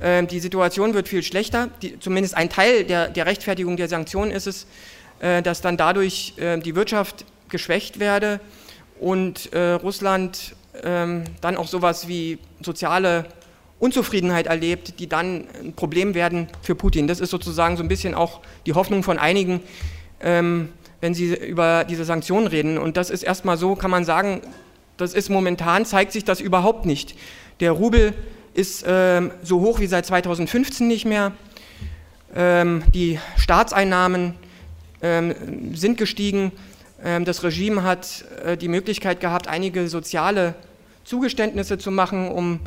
Ähm, die Situation wird viel schlechter. Die, zumindest ein Teil der, der, Rechtfertigung der Sanktionen ist es, äh, dass dann dadurch äh, die Wirtschaft geschwächt werde und äh, Russland ähm, dann auch sowas wie soziale Unzufriedenheit erlebt, die dann ein Problem werden für Putin. Das ist sozusagen so ein bisschen auch die Hoffnung von einigen, ähm, wenn sie über diese Sanktionen reden. Und das ist erstmal so, kann man sagen, das ist momentan, zeigt sich das überhaupt nicht. Der Rubel ist ähm, so hoch wie seit 2015 nicht mehr. Ähm, die Staatseinnahmen ähm, sind gestiegen. Ähm, das Regime hat äh, die Möglichkeit gehabt, einige soziale Zugeständnisse zu machen, um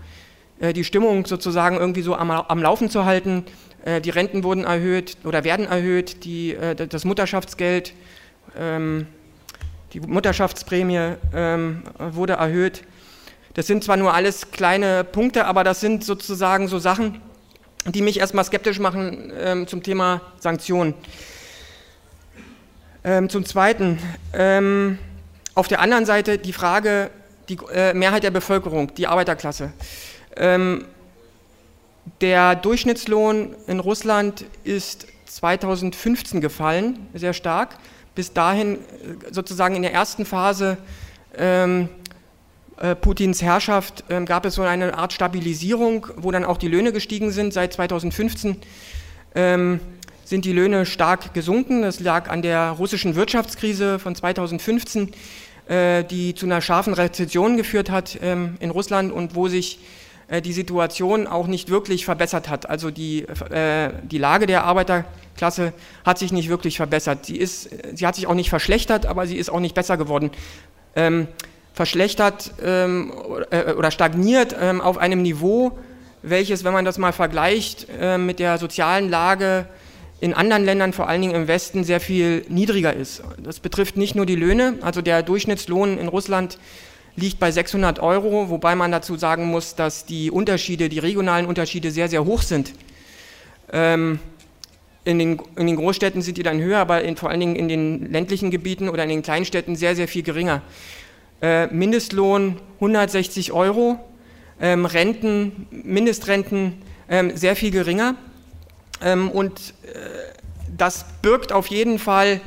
äh, die Stimmung sozusagen irgendwie so am, am Laufen zu halten. Äh, die Renten wurden erhöht oder werden erhöht, die, äh, das Mutterschaftsgeld, ähm, die Mutterschaftsprämie ähm, wurde erhöht. Das sind zwar nur alles kleine Punkte, aber das sind sozusagen so Sachen, die mich erstmal skeptisch machen ähm, zum Thema Sanktionen. Ähm, zum Zweiten, ähm, auf der anderen Seite die Frage, die äh, Mehrheit der Bevölkerung, die Arbeiterklasse. Ähm, der Durchschnittslohn in Russland ist 2015 gefallen, sehr stark. Bis dahin äh, sozusagen in der ersten Phase ähm, äh, Putins Herrschaft ähm, gab es so eine Art Stabilisierung, wo dann auch die Löhne gestiegen sind. Seit 2015 ähm, sind die Löhne stark gesunken. Das lag an der russischen Wirtschaftskrise von 2015, äh, die zu einer scharfen Rezession geführt hat ähm, in Russland und wo sich äh, die Situation auch nicht wirklich verbessert hat. Also die, äh, die Lage der Arbeiterklasse hat sich nicht wirklich verbessert. Sie, ist, sie hat sich auch nicht verschlechtert, aber sie ist auch nicht besser geworden. Ähm, verschlechtert ähm, äh, oder stagniert ähm, auf einem Niveau, welches, wenn man das mal vergleicht äh, mit der sozialen Lage in anderen Ländern, vor allen Dingen im Westen, sehr viel niedriger ist. Das betrifft nicht nur die Löhne, also der Durchschnittslohn in Russland liegt bei 600 Euro, wobei man dazu sagen muss, dass die Unterschiede, die regionalen Unterschiede sehr, sehr hoch sind. Ähm, in den, in den, Großstädten sind die dann höher, aber in, vor allen Dingen in den ländlichen Gebieten oder in den Kleinstädten sehr, sehr viel geringer. Äh, Mindestlohn 160 Euro, ähm, Renten, Mindestrenten ähm, sehr viel geringer. Ähm, und äh, das birgt auf jeden Fall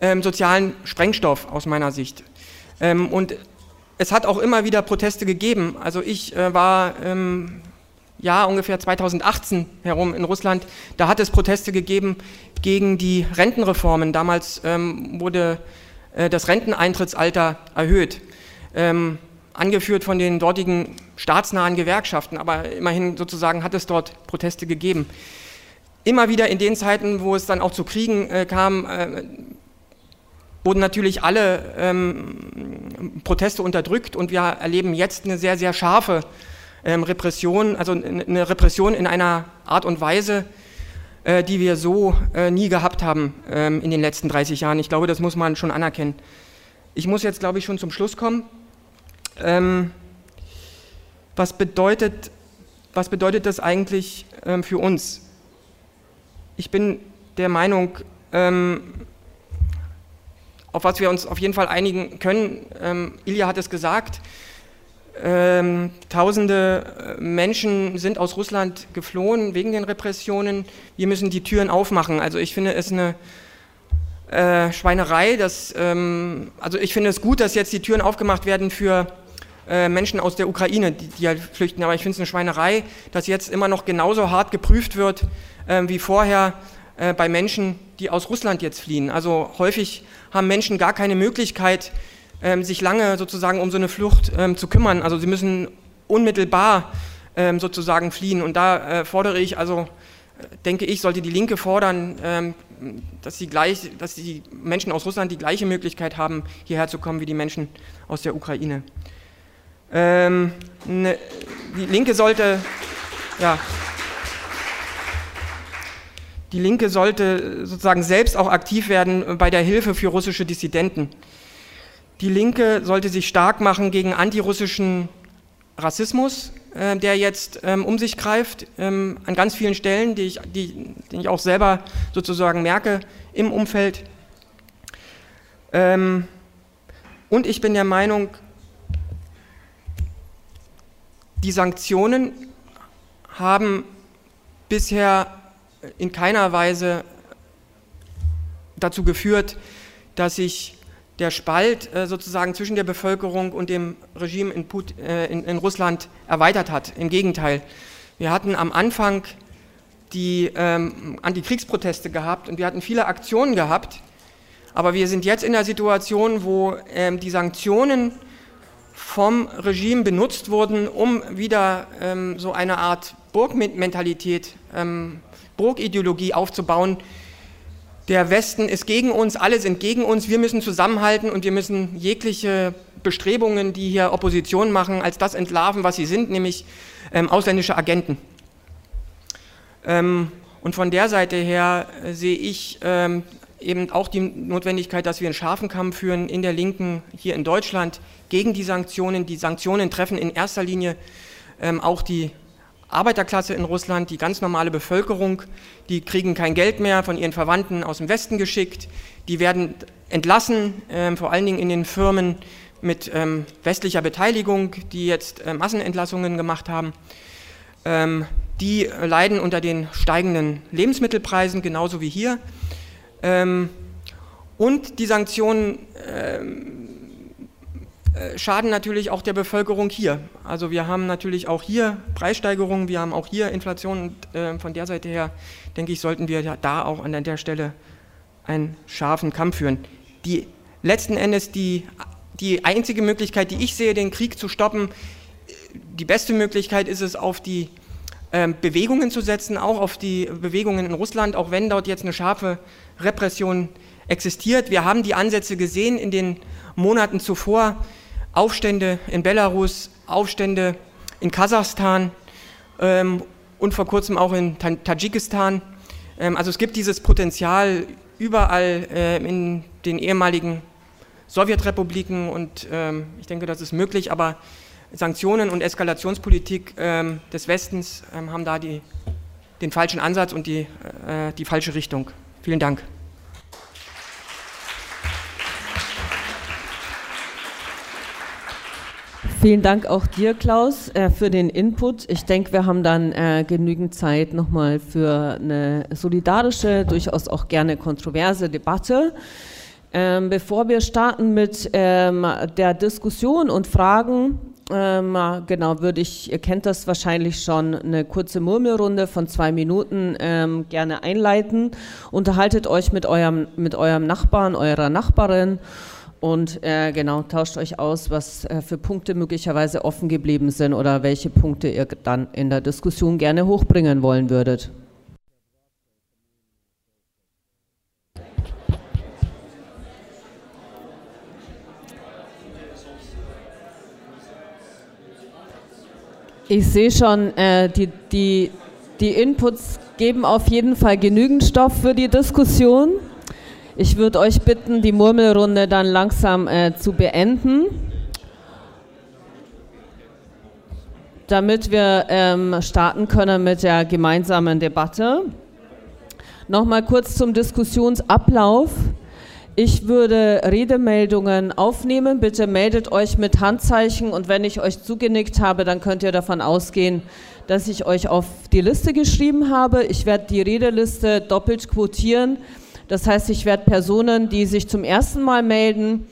ähm, sozialen Sprengstoff aus meiner Sicht. Ähm, und es hat auch immer wieder Proteste gegeben. Also ich äh, war ähm, ja ungefähr 2018 herum in Russland. Da hat es Proteste gegeben gegen die Rentenreformen. Damals wurde äh, das Renteneintrittsalter erhöht ähm, angeführt von den dortigen staatsnahen Gewerkschaften, aber immerhin sozusagen hat es dort Proteste gegeben. Immer wieder in den Zeiten, wo es dann auch zu Kriegen äh, kam, äh, wurden natürlich alle ähm, Proteste unterdrückt und wir erleben jetzt eine sehr, sehr scharfe ähm, Repression, also eine Repression in einer Art und Weise, äh, die wir so äh, nie gehabt haben ähm, in den letzten 30 Jahren. Ich glaube, das muss man schon anerkennen. Ich muss jetzt, glaube ich, schon zum Schluss kommen. Ähm, was, bedeutet, was bedeutet das eigentlich ähm, für uns? Ich bin der Meinung, ähm, auf was wir uns auf jeden Fall einigen können, ähm, Ilja hat es gesagt, ähm, tausende äh, Menschen sind aus Russland geflohen wegen den Repressionen. Wir müssen die Türen aufmachen. Also ich finde es eine äh, Schweinerei. Dass, ähm, also ich finde es gut, dass jetzt die Türen aufgemacht werden für äh, Menschen aus der Ukraine, die, die halt flüchten. Aber ich finde es eine Schweinerei, dass jetzt immer noch genauso hart geprüft wird äh, wie vorher äh, bei Menschen, die aus Russland jetzt fliehen. Also häufig haben Menschen gar keine Möglichkeit, ähm, sich lange sozusagen um so eine Flucht ähm, zu kümmern. Also sie müssen unmittelbar ähm, sozusagen fliehen. Und da äh, fordere ich also denke ich, sollte die Linke fordern, ähm, dass, die gleich, dass die Menschen aus Russland die gleiche Möglichkeit haben, hierher zu kommen wie die Menschen aus der Ukraine. Ähm, ne, die Linke sollte, ja, die Linke sollte sozusagen selbst auch aktiv werden bei der Hilfe für russische Dissidenten. Die Linke sollte sich stark machen gegen antirussischen Rassismus, äh, der jetzt ähm, um sich greift ähm, an ganz vielen Stellen, die ich, die, die ich auch selber sozusagen merke im Umfeld. Ähm, und ich bin der Meinung, die Sanktionen haben bisher in keiner Weise dazu geführt, dass sich der Spalt äh, sozusagen zwischen der Bevölkerung und dem Regime in, Put, äh, in, in, Russland erweitert hat. Im Gegenteil, wir hatten am Anfang die ähm, Antikriegsproteste gehabt und wir hatten viele Aktionen gehabt, aber wir sind jetzt in der Situation, wo ähm, die Sanktionen vom Regime benutzt wurden, um wieder ähm, so eine Art Burgmentalität, ähm, Burgideologie aufzubauen, der Westen ist gegen uns, alle sind gegen uns, wir müssen zusammenhalten und wir müssen jegliche Bestrebungen, die hier Opposition machen, als das entlarven, was sie sind, nämlich ähm, ausländische Agenten. Ähm, und von der Seite her äh, sehe ich ähm, eben auch die Notwendigkeit, dass wir einen scharfen Kampf führen in der Linken hier in Deutschland gegen die Sanktionen. Die Sanktionen treffen in erster Linie ähm, auch die Arbeiterklasse in Russland, die ganz normale Bevölkerung, die kriegen kein Geld mehr von ihren Verwandten aus dem Westen geschickt, die werden entlassen, äh, vor allen Dingen in den Firmen mit ähm, westlicher Beteiligung, die jetzt äh, Massenentlassungen gemacht haben. Ähm, die leiden unter den steigenden Lebensmittelpreisen, genauso wie hier. Ähm, und die Sanktionen ähm, äh, schaden natürlich auch der Bevölkerung hier. Also wir haben natürlich auch hier Preissteigerungen, wir haben auch hier Inflation und äh, von der Seite her, denke ich, sollten wir da auch an der Stelle einen scharfen Kampf führen. Die letzten Endes die, die einzige Möglichkeit, die ich sehe, den Krieg zu stoppen, die beste Möglichkeit ist es, auf die äh, Bewegungen zu setzen, auch auf die Bewegungen in Russland, auch wenn dort jetzt eine scharfe Repression existiert. Wir haben die Ansätze gesehen in den Monaten zuvor. Aufstände in Belarus, Aufstände in Kasachstan ähm, und vor kurzem auch in Tadschikistan. Ähm, also es gibt dieses Potenzial überall äh, in den ehemaligen Sowjetrepubliken und ähm, ich denke, das ist möglich, aber Sanktionen und Eskalationspolitik ähm, des Westens ähm, haben da die, den falschen Ansatz und die, äh, die falsche Richtung. Vielen Dank. Vielen Dank auch dir, Klaus, äh, für den Input. Ich denke, wir haben dann äh, genügend Zeit nochmal für eine solidarische, durchaus auch gerne kontroverse Debatte. Ähm, bevor wir starten mit ähm, der Diskussion und Fragen, ähm, genau, würde ich, ihr kennt das wahrscheinlich schon, eine kurze Murmelrunde von zwei Minuten gerne einleiten. Unterhaltet euch mit eurem, mit eurem Nachbarn, eurer Nachbarin und äh, genau, tauscht euch aus, was äh, für Punkte möglicherweise offen geblieben sind oder welche Punkte ihr dann in der Diskussion gerne hochbringen wollen würdet. Ich sehe schon, äh, die, die, die Inputs geben auf jeden Fall genügend Stoff für die Diskussion. Ich würde euch bitten, die Murmelrunde dann langsam äh, zu beenden, damit wir ähm, starten können mit der gemeinsamen Debatte. Nochmal kurz zum Diskussionsablauf. Ich würde Redemeldungen aufnehmen. Bitte meldet euch mit Handzeichen und wenn ich euch zugenickt habe, dann könnt ihr davon ausgehen, dass ich euch auf die Liste geschrieben habe. Ich werde die Redeliste doppelt quotieren. Das heißt, ich werde Personen, die sich zum ersten Mal melden,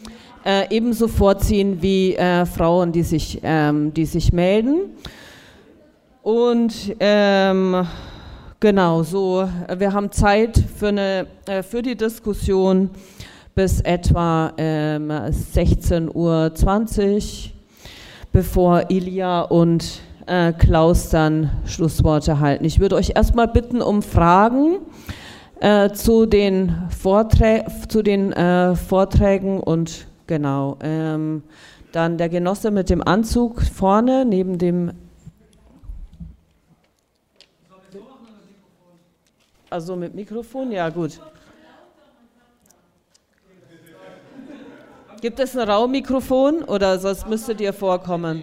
äh, ebenso vorziehen wie äh, Frauen, die sich, ähm, die sich melden. Und ähm, genau so, wir haben Zeit für, eine, äh, für die Diskussion bis etwa ähm, 16.20 Uhr, bevor Ilia und äh, Klaus dann Schlussworte halten. Ich würde euch erstmal bitten um Fragen äh, zu den, Vorträ zu den äh, Vorträgen und genau. Ähm, dann der Genosse mit dem Anzug vorne neben dem. Also mit Mikrofon, ja gut. Gibt es ein Raummikrofon oder sonst müsstet ihr vorkommen?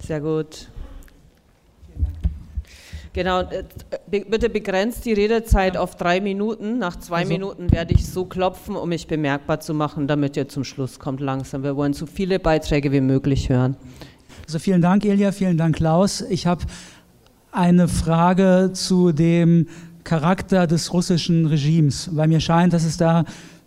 Sehr gut. Genau, äh, bitte begrenzt die Redezeit auf drei Minuten. Nach zwei also. Minuten werde ich so klopfen, um mich bemerkbar zu machen, damit ihr zum Schluss kommt langsam. Wir wollen so viele Beiträge wie möglich hören. Also vielen Dank, Elia, vielen Dank, Klaus. Ich habe eine Frage zu dem Charakter des russischen Regimes, weil mir scheint, dass es da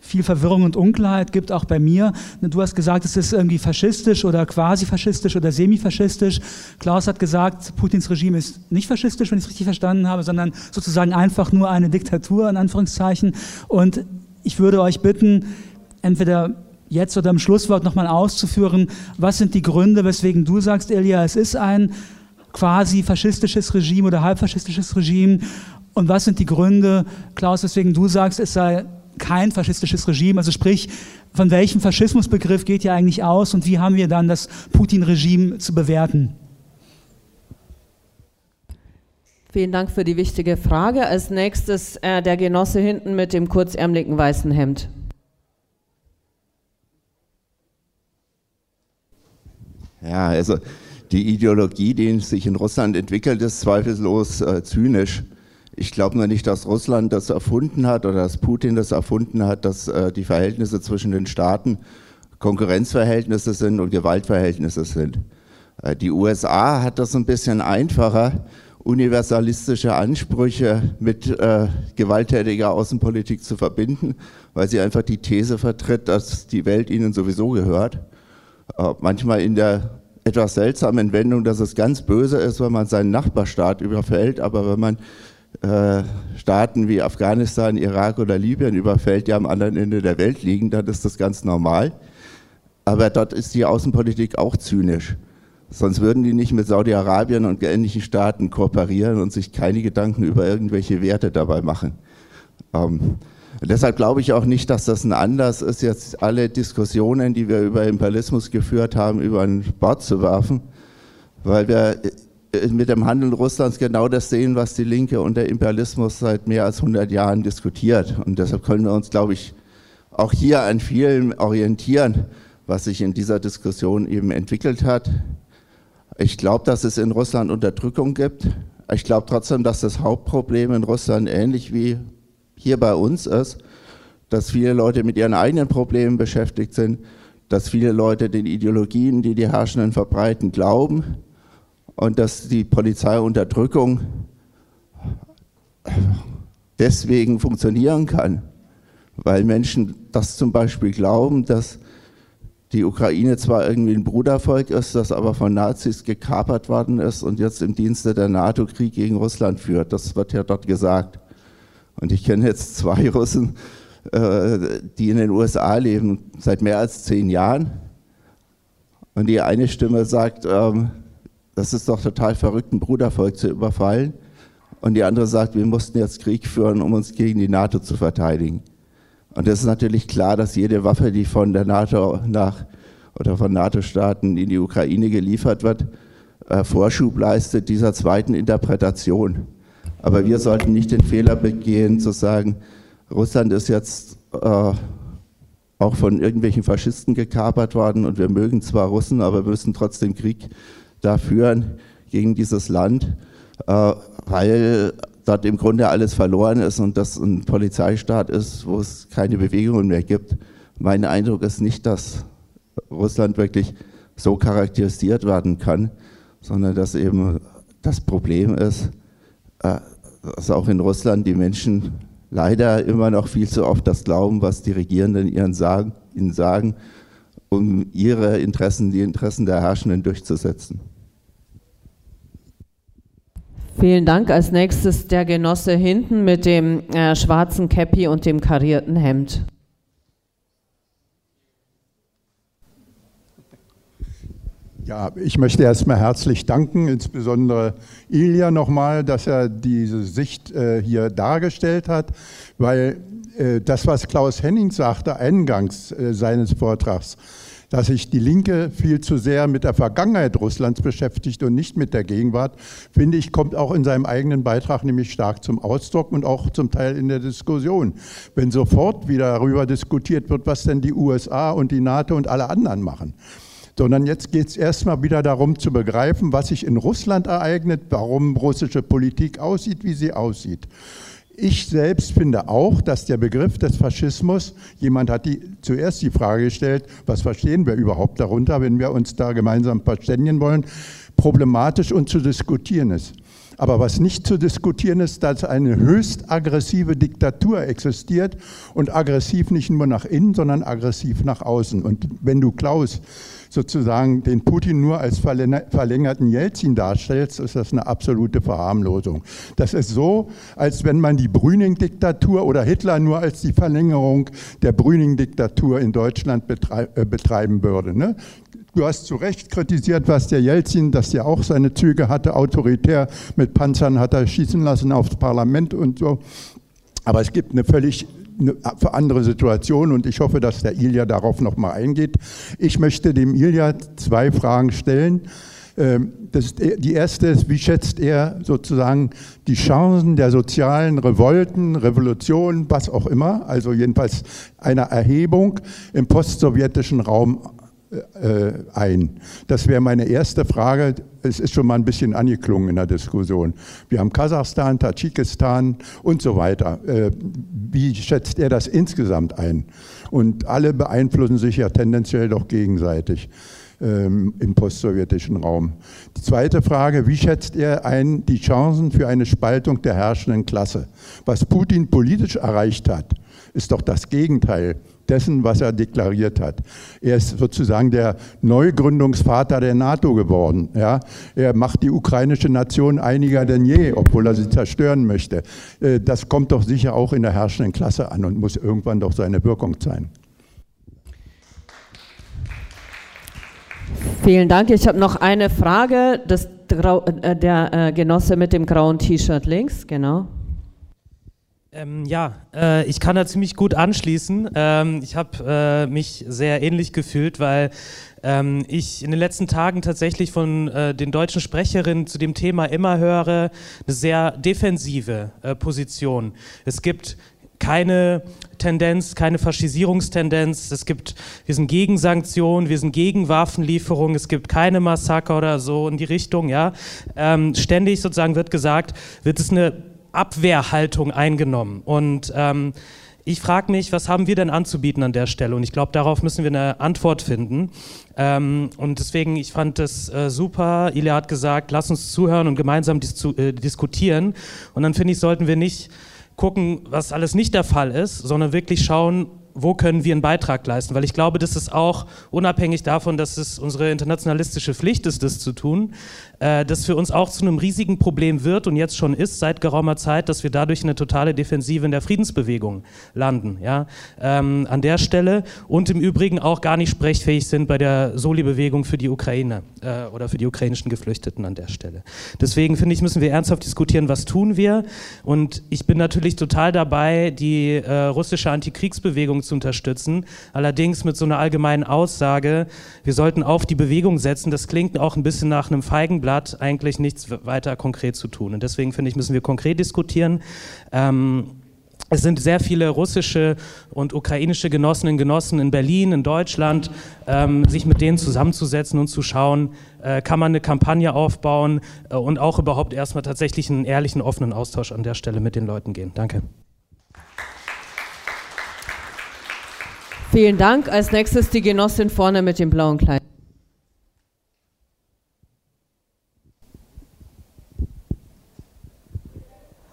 viel Verwirrung und Unklarheit gibt, auch bei mir. Du hast gesagt, es ist irgendwie faschistisch oder quasi faschistisch oder semifaschistisch. Klaus hat gesagt, Putins Regime ist nicht faschistisch, wenn ich es richtig verstanden habe, sondern sozusagen einfach nur eine Diktatur, in Anführungszeichen. Und ich würde euch bitten, entweder jetzt oder im Schlusswort nochmal auszuführen, was sind die Gründe, weswegen du sagst, Elia, es ist ein quasi faschistisches Regime oder halbfaschistisches Regime und was sind die Gründe, Klaus, weswegen du sagst, es sei kein faschistisches Regime? Also sprich, von welchem Faschismusbegriff geht ihr eigentlich aus und wie haben wir dann das Putin-Regime zu bewerten? Vielen Dank für die wichtige Frage. Als nächstes äh, der Genosse hinten mit dem kurzärmeligen weißen Hemd. Ja, also die Ideologie, die sich in Russland entwickelt, ist zweifellos äh, zynisch. Ich glaube nur nicht, dass Russland das erfunden hat oder dass Putin das erfunden hat, dass äh, die Verhältnisse zwischen den Staaten Konkurrenzverhältnisse sind und Gewaltverhältnisse sind. Äh, die USA hat das ein bisschen einfacher, universalistische Ansprüche mit äh, gewalttätiger Außenpolitik zu verbinden, weil sie einfach die These vertritt, dass die Welt ihnen sowieso gehört. Äh, manchmal in der etwas seltsamen Wendung, dass es ganz böse ist, wenn man seinen Nachbarstaat überfällt, aber wenn man äh, Staaten wie Afghanistan, Irak oder Libyen überfällt, die am anderen Ende der Welt liegen, dann ist das ganz normal. Aber dort ist die Außenpolitik auch zynisch. Sonst würden die nicht mit Saudi-Arabien und ähnlichen Staaten kooperieren und sich keine Gedanken über irgendwelche Werte dabei machen. Ähm, deshalb glaube ich auch nicht, dass das ein Anlass ist, jetzt alle Diskussionen, die wir über Imperialismus geführt haben, über ein Bord zu werfen, weil wir mit dem Handeln Russlands genau das sehen, was die Linke und der Imperialismus seit mehr als 100 Jahren diskutiert. Und deshalb können wir uns, glaube ich, auch hier an vielen orientieren, was sich in dieser Diskussion eben entwickelt hat. Ich glaube, dass es in Russland Unterdrückung gibt. Ich glaube trotzdem, dass das Hauptproblem in Russland ähnlich wie hier bei uns ist, dass viele Leute mit ihren eigenen Problemen beschäftigt sind, dass viele Leute den Ideologien, die die Herrschenden verbreiten, glauben und dass die Polizeiunterdrückung deswegen funktionieren kann, weil Menschen das zum Beispiel glauben, dass die Ukraine zwar irgendwie ein Brudervolk ist, das aber von Nazis gekapert worden ist und jetzt im Dienste der NATO Krieg gegen Russland führt. Das wird ja dort gesagt. Und ich kenne jetzt zwei Russen, äh, die in den USA leben, seit mehr als zehn Jahren. Und die eine Stimme sagt, ähm, das ist doch total verrückt, ein Brudervolk zu überfallen. Und die andere sagt, wir mussten jetzt Krieg führen, um uns gegen die NATO zu verteidigen. Und es ist natürlich klar, dass jede Waffe, die von der NATO nach oder von NATO-Staaten in die Ukraine geliefert wird, äh, Vorschub leistet dieser zweiten Interpretation. Aber wir sollten nicht den Fehler begehen, zu sagen, Russland ist jetzt äh, auch von irgendwelchen Faschisten gekapert worden und wir mögen zwar Russen, aber wir müssen trotzdem Krieg da führen gegen dieses Land, äh, weil dort im Grunde alles verloren ist und das ein Polizeistaat ist, wo es keine Bewegungen mehr gibt. Mein Eindruck ist nicht, dass Russland wirklich so charakterisiert werden kann, sondern dass eben das Problem ist, äh, dass auch in Russland die Menschen leider immer noch viel zu oft das glauben, was die Regierenden ihnen sagen, ihnen sagen um ihre Interessen, die Interessen der Herrschenden durchzusetzen. Vielen Dank. Als nächstes der Genosse hinten mit dem äh, schwarzen Käppi und dem karierten Hemd. Ja, ich möchte erstmal herzlich danken, insbesondere Ilja nochmal, dass er diese Sicht äh, hier dargestellt hat, weil das, was Klaus Henning sagte eingangs äh, seines Vortrags, dass sich die Linke viel zu sehr mit der Vergangenheit Russlands beschäftigt und nicht mit der Gegenwart, finde ich, kommt auch in seinem eigenen Beitrag nämlich stark zum Ausdruck und auch zum Teil in der Diskussion. Wenn sofort wieder darüber diskutiert wird, was denn die USA und die NATO und alle anderen machen sondern jetzt geht es erstmal wieder darum zu begreifen, was sich in Russland ereignet, warum russische Politik aussieht, wie sie aussieht. Ich selbst finde auch, dass der Begriff des Faschismus, jemand hat die, zuerst die Frage gestellt, was verstehen wir überhaupt darunter, wenn wir uns da gemeinsam verständigen wollen, problematisch und zu diskutieren ist. Aber was nicht zu diskutieren ist, dass eine höchst aggressive Diktatur existiert und aggressiv nicht nur nach innen, sondern aggressiv nach außen. Und wenn du Klaus sozusagen den Putin nur als verlängerten Jelzin darstellst, ist das eine absolute Verharmlosung. Das ist so, als wenn man die Brüning-Diktatur oder Hitler nur als die Verlängerung der Brüning-Diktatur in Deutschland äh, betreiben würde. Ne? Du hast zu Recht kritisiert, was der Jelzin, dass der auch seine Züge hatte, autoritär mit Panzern hat er schießen lassen aufs Parlament und so. Aber es gibt eine völlig eine andere Situation und ich hoffe, dass der Ilja darauf nochmal eingeht. Ich möchte dem Ilja zwei Fragen stellen. Ähm, das, die erste ist, wie schätzt er sozusagen die Chancen der sozialen Revolten, Revolutionen, was auch immer, also jedenfalls einer Erhebung im postsowjetischen Raum ein? Das wäre meine erste Frage. Es ist schon mal ein bisschen angeklungen in der Diskussion. Wir haben Kasachstan, Tadschikistan und so weiter. Äh, wie schätzt er das insgesamt ein? Und alle beeinflussen sich ja tendenziell doch gegenseitig ähm, im postsowjetischen Raum. Die zweite Frage, wie schätzt er ein die Chancen für eine Spaltung der herrschenden Klasse? Was Putin politisch erreicht hat, ist doch das Gegenteil dessen, was er deklariert hat. Er ist sozusagen der Neugründungsvater der NATO geworden. Ja? Er macht die ukrainische Nation einiger denn je, obwohl er sie zerstören möchte. Äh, das kommt doch sicher auch in der herrschenden Klasse an und muss irgendwann doch seine Wirkung zeigen. Vielen Dank. Ich habe noch eine Frage. Das, äh, der äh, Genosse mit dem grauen T-Shirt links, genau. Ähm, ja, äh, ich kann da ziemlich gut anschließen. Ähm, ich habe äh, mich sehr ähnlich gefühlt, weil ähm, ich in den letzten Tagen tatsächlich von äh, den deutschen Sprecherinnen zu dem Thema immer höre, eine sehr defensive äh, Position. Es gibt keine Tendenz, keine Faschisierungstendenz. Es gibt, wir sind gegen Sanktionen, wir sind gegen Waffenlieferungen, es gibt keine Massaker oder so in die Richtung, ja. Ähm, ständig sozusagen wird gesagt, wird es eine Abwehrhaltung eingenommen. Und ähm, ich frage mich, was haben wir denn anzubieten an der Stelle? Und ich glaube, darauf müssen wir eine Antwort finden. Ähm, und deswegen, ich fand das äh, super. Ilya hat gesagt, lass uns zuhören und gemeinsam dis äh, diskutieren. Und dann finde ich, sollten wir nicht gucken, was alles nicht der Fall ist, sondern wirklich schauen, wo können wir einen Beitrag leisten? Weil ich glaube, das ist auch unabhängig davon, dass es unsere internationalistische Pflicht ist, das zu tun, äh, das für uns auch zu einem riesigen Problem wird und jetzt schon ist seit geraumer Zeit, dass wir dadurch eine totale Defensive in der Friedensbewegung landen. Ja? Ähm, an der Stelle und im Übrigen auch gar nicht sprechfähig sind bei der Soli-Bewegung für die Ukraine äh, oder für die ukrainischen Geflüchteten an der Stelle. Deswegen finde ich, müssen wir ernsthaft diskutieren, was tun wir. Und ich bin natürlich total dabei, die äh, russische Antikriegsbewegung zu unterstützen. Allerdings mit so einer allgemeinen Aussage, wir sollten auf die Bewegung setzen, das klingt auch ein bisschen nach einem Feigenblatt, eigentlich nichts weiter konkret zu tun. Und deswegen finde ich, müssen wir konkret diskutieren. Ähm, es sind sehr viele russische und ukrainische Genossinnen und Genossen in Berlin, in Deutschland, ähm, sich mit denen zusammenzusetzen und zu schauen, äh, kann man eine Kampagne aufbauen äh, und auch überhaupt erstmal tatsächlich einen ehrlichen, offenen Austausch an der Stelle mit den Leuten gehen. Danke. Vielen Dank. Als nächstes die Genossin vorne mit dem blauen Kleid.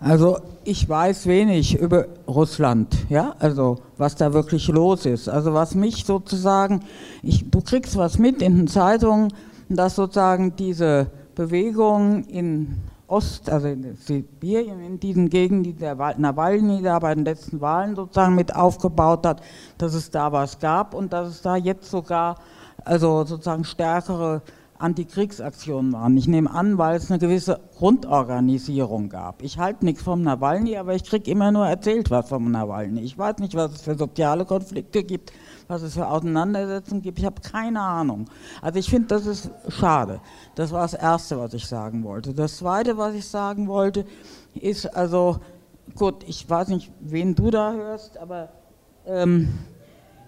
Also ich weiß wenig über Russland, ja, also was da wirklich los ist. Also was mich sozusagen, ich, du kriegst was mit in den Zeitungen, dass sozusagen diese Bewegung in Ost, also in Sibirien, in diesen Gegenden, die der Nawalny da bei den letzten Wahlen sozusagen mit aufgebaut hat, dass es da was gab und dass es da jetzt sogar also sozusagen stärkere Antikriegsaktionen waren. Ich nehme an, weil es eine gewisse Grundorganisierung gab. Ich halte nichts vom Nawalny, aber ich kriege immer nur erzählt was vom Nawalny. Ich weiß nicht, was es für soziale Konflikte gibt, was es für Auseinandersetzungen gibt. Ich habe keine Ahnung. Also ich finde, das ist schade. Das war das Erste, was ich sagen wollte. Das Zweite, was ich sagen wollte, ist also, gut, ich weiß nicht, wen du da hörst, aber... Ähm,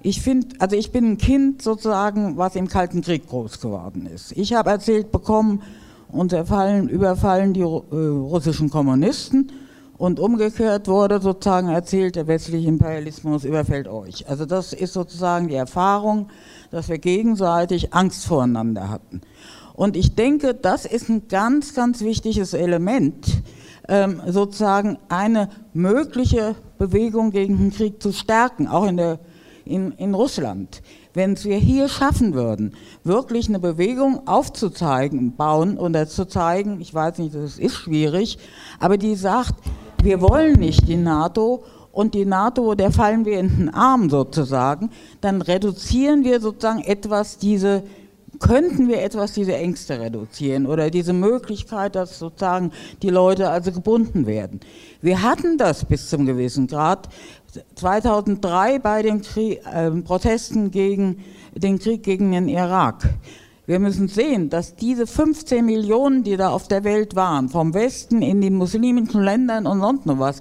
ich finde, also ich bin ein Kind sozusagen, was im Kalten Krieg groß geworden ist. Ich habe erzählt bekommen, uns erfallen, überfallen die äh, russischen Kommunisten und umgekehrt wurde sozusagen erzählt, der westliche Imperialismus überfällt euch. Also das ist sozusagen die Erfahrung, dass wir gegenseitig Angst voreinander hatten. Und ich denke, das ist ein ganz, ganz wichtiges Element, ähm, sozusagen eine mögliche Bewegung gegen den Krieg zu stärken, auch in der in, in Russland. Wenn es wir hier schaffen würden, wirklich eine Bewegung aufzuzeigen, bauen oder zu zeigen, ich weiß nicht, das ist schwierig, aber die sagt, wir wollen nicht die NATO und die NATO, der fallen wir in den Arm sozusagen, dann reduzieren wir sozusagen etwas diese könnten wir etwas diese Ängste reduzieren oder diese Möglichkeit, dass sozusagen die Leute also gebunden werden. Wir hatten das bis zum gewissen Grad 2003 bei den Krieg, äh, Protesten gegen den Krieg gegen den Irak. Wir müssen sehen, dass diese 15 Millionen, die da auf der Welt waren, vom Westen in den muslimischen Ländern und sonst noch was,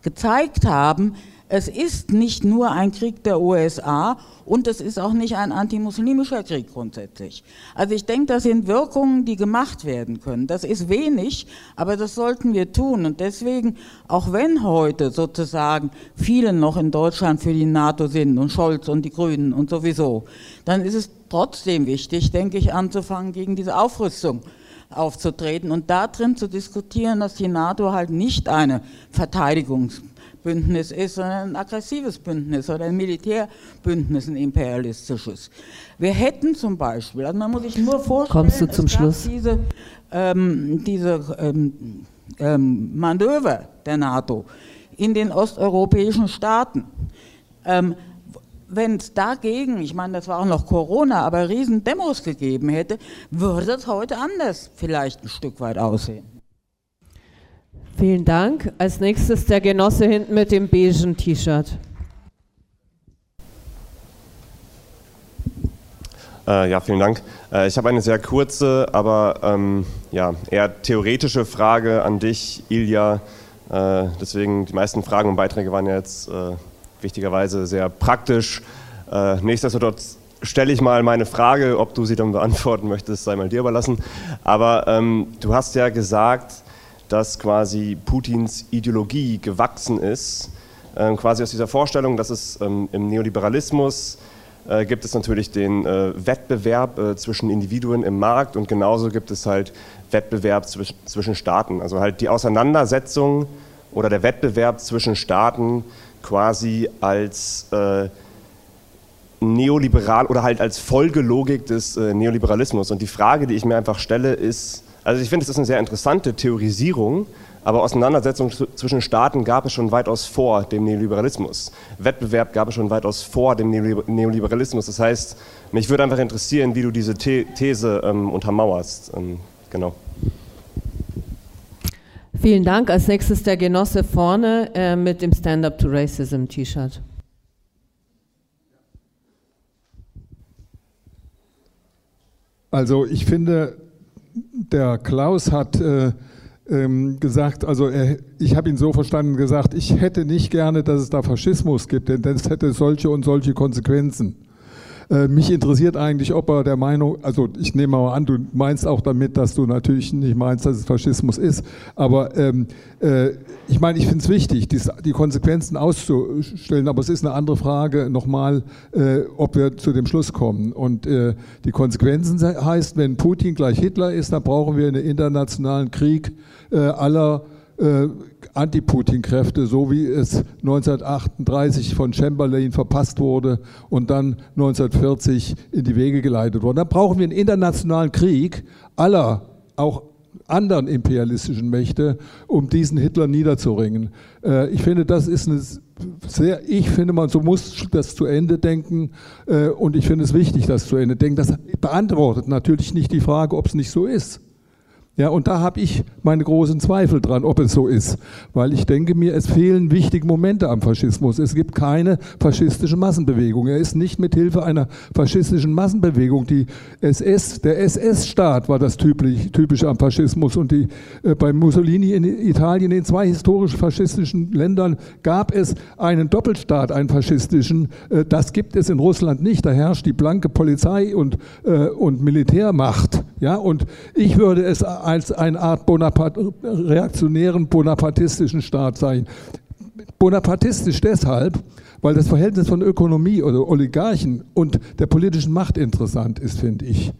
gezeigt haben, es ist nicht nur ein Krieg der USA und es ist auch nicht ein antimuslimischer Krieg grundsätzlich. Also ich denke, das sind Wirkungen, die gemacht werden können. Das ist wenig, aber das sollten wir tun. Und deswegen, auch wenn heute sozusagen viele noch in Deutschland für die NATO sind und Scholz und die Grünen und sowieso, dann ist es trotzdem wichtig, denke ich, anzufangen gegen diese Aufrüstung aufzutreten und darin zu diskutieren, dass die NATO halt nicht eine Verteidigungs Bündnis ist, sondern ein aggressives Bündnis oder ein Militärbündnis, ein imperialistisches. Wir hätten zum Beispiel, also man muss sich nur vorstellen, Kommst du zum Schluss? diese, ähm, diese ähm, ähm, Manöver der NATO in den osteuropäischen Staaten. Wenn es dagegen, ich meine, das war auch noch Corona, aber riesen Demos gegeben hätte, würde es heute anders vielleicht ein Stück weit aussehen. Vielen Dank. Als nächstes der Genosse hinten mit dem beigen T-Shirt. Äh, ja, vielen Dank. Äh, ich habe eine sehr kurze, aber ähm, ja, eher theoretische Frage an dich, Ilja. Äh, deswegen, die meisten Fragen und Beiträge waren ja jetzt äh, wichtigerweise sehr praktisch. Äh, nichtsdestotrotz stelle ich mal meine Frage, ob du sie dann beantworten möchtest, sei mal dir überlassen. Aber ähm, du hast ja gesagt, dass quasi Putins Ideologie gewachsen ist, äh, quasi aus dieser Vorstellung, dass es ähm, im Neoliberalismus äh, gibt es natürlich den äh, Wettbewerb äh, zwischen Individuen im Markt und genauso gibt es halt Wettbewerb zwisch zwischen Staaten. Also halt die Auseinandersetzung oder der Wettbewerb zwischen Staaten quasi als äh, neoliberal oder halt als Folgelogik des äh, Neoliberalismus. Und die Frage, die ich mir einfach stelle, ist, also ich finde, es ist eine sehr interessante Theorisierung, aber Auseinandersetzungen zwischen Staaten gab es schon weitaus vor dem Neoliberalismus. Wettbewerb gab es schon weitaus vor dem Neoliberalismus. Das heißt, mich würde einfach interessieren, wie du diese These ähm, untermauerst. Ähm, genau. Vielen Dank. Als nächstes der Genosse vorne äh, mit dem Stand Up to Racism T-Shirt. Also ich finde, der Klaus hat äh, ähm, gesagt, also er, ich habe ihn so verstanden gesagt, ich hätte nicht gerne, dass es da Faschismus gibt, denn das hätte solche und solche Konsequenzen. Äh, mich interessiert eigentlich, ob er der Meinung, also ich nehme mal an, du meinst auch damit, dass du natürlich nicht meinst, dass es Faschismus ist, aber ähm, äh, ich meine, ich finde es wichtig, die, die, Konsequenzen auszustellen, aber es ist eine andere Frage nochmal, äh, ob wir zu dem Schluss kommen. Und äh, die Konsequenzen heißt, wenn Putin gleich Hitler ist, dann brauchen wir einen internationalen Krieg äh, aller äh, Anti-Putin-Kräfte, so wie es 1938 von Chamberlain verpasst wurde und dann 1940 in die Wege geleitet wurde. Dann brauchen wir einen internationalen Krieg aller, auch anderen imperialistischen Mächte, um diesen Hitler niederzuringen. Äh, ich finde, das ist eine sehr, ich finde, man so muss das zu Ende denken äh, und ich finde es wichtig, das zu Ende denken. Das beantwortet natürlich nicht die Frage, ob es nicht so ist. Ja, und da habe ich meine großen Zweifel dran, ob es so ist. Weil ich denke mir, es fehlen wichtige Momente am Faschismus. Es gibt keine faschistische Massenbewegung. Er ist nicht mit Hilfe einer faschistischen Massenbewegung. Die SS, der SS-Staat war das typisch, typische am Faschismus. Und die, äh, bei Mussolini in Italien, in zwei historisch faschistischen Ländern, gab es einen Doppelstaat, einen faschistischen. Äh, das gibt es in Russland nicht. Da herrscht die blanke Polizei und, äh, und Militärmacht. Ja, und ich würde es als eine Art Bonapart reaktionären bonapartistischen Staat sein. Bonapartistisch deshalb, weil das Verhältnis von Ökonomie oder Oligarchen und der politischen Macht interessant ist, finde ich.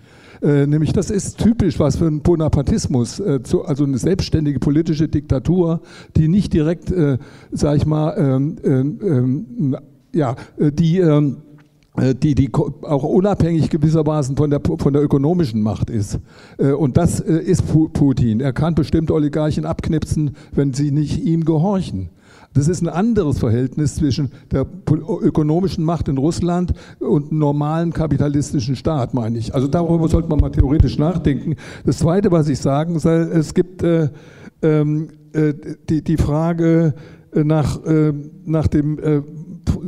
Äh, nämlich das ist typisch was für einen Bonapartismus, äh, zu, also eine selbstständige politische Diktatur, die nicht direkt, äh, sag ich mal, ähm, ähm, ähm ja, äh, die ähm, äh, die, die auch unabhängig gewissermaßen von der, von der ökonomischen Macht ist. Äh, und das äh, ist Putin. Er kann bestimmte Oligarchen abknipsen, wenn sie nicht ihm gehorchen. Das ist ein anderes Verhältnis zwischen der ökonomischen Macht in Russland und einem normalen kapitalistischen Staat, meine ich. Also darüber sollte man mal theoretisch nachdenken. Das Zweite, was ich sagen soll, es gibt äh, ähm, äh, die, die Frage nach, äh, nach dem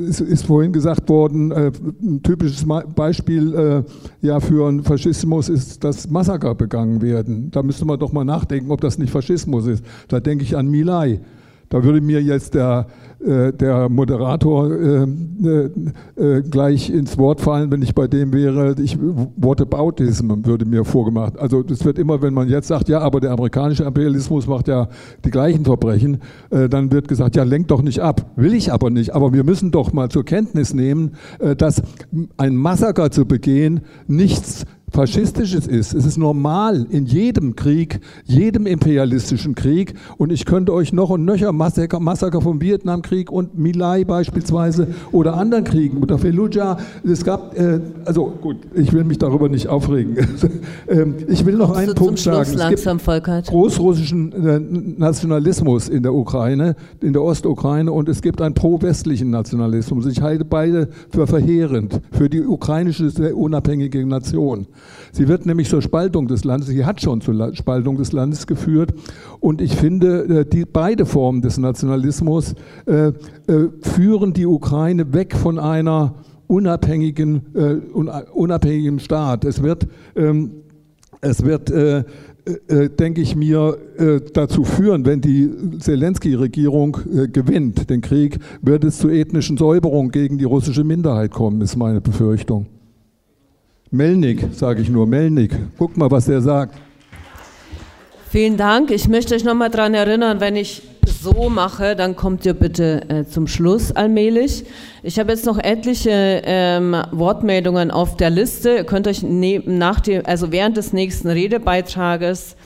ist, ist vorhin gesagt worden, äh, ein typisches Beispiel äh, für einen Faschismus ist, dass Massaker begangen werden. Da müsste man doch mal nachdenken, ob das nicht Faschismus ist. Da denke ich an Milai. Da würde mir jetzt der, äh, der Moderator äh, äh, äh, gleich ins Wort fallen, wenn ich bei dem wäre. Ich, Whataboutism würde mir vorgemacht. Also das wird immer, wenn man jetzt sagt, ja, aber der amerikanische Imperialismus macht ja die gleichen Verbrechen, dann wird gesagt, ja, lenkt doch nicht ab. Will ich aber nicht. Aber wir müssen doch mal zur Kenntnis nehmen, dass ein Massaker zu begehen nichts Faschistisches ist. Es ist normal in jedem Krieg, jedem imperialistischen Krieg. Und ich könnte euch noch und nöcher Massaker, Massaker vom Vietnamkrieg und Milai beispielsweise oder anderen Kriegen oder Fallujah. Es gab, äh, also gut, ich will mich darüber nicht aufregen. [laughs] ähm, ich will noch einen Punkt sagen. Es langsam, gibt großrussischen äh, Nationalismus in der Ukraine, in der Ostukraine und es gibt einen pro-westlichen Nationalismus. Ich halte beide für verheerend für die ukrainische sehr unabhängige Nation. Sie wird nämlich zur Spaltung des Landes, sie hat schon zur Spaltung des Landes geführt. Und ich finde, äh, die, beide Formen des Nationalismus äh, äh, führen die Ukraine weg von einer unabhängigen, äh, unabhängigen Staat. Es wird, ähm, es wird äh, äh, denke ich mir, dazu führen, wenn die Zelensky-Regierung gewinnt, den Krieg, wird es zu ethnischen Säuberungen gegen die russische Minderheit kommen, ist meine Befürchtung. Melnik, sage ich nur, Melnik. Guck mal, was er sagt. Vielen Dank. Ich möchte euch nochmal daran erinnern, wenn ich so mache, dann kommt ihr bitte äh, zum Schluss allmählich. Ich habe jetzt noch etliche ähm, Wortmeldungen auf der Liste. Ihr könnt euch ne nach dem, also während des nächsten Redebeitrages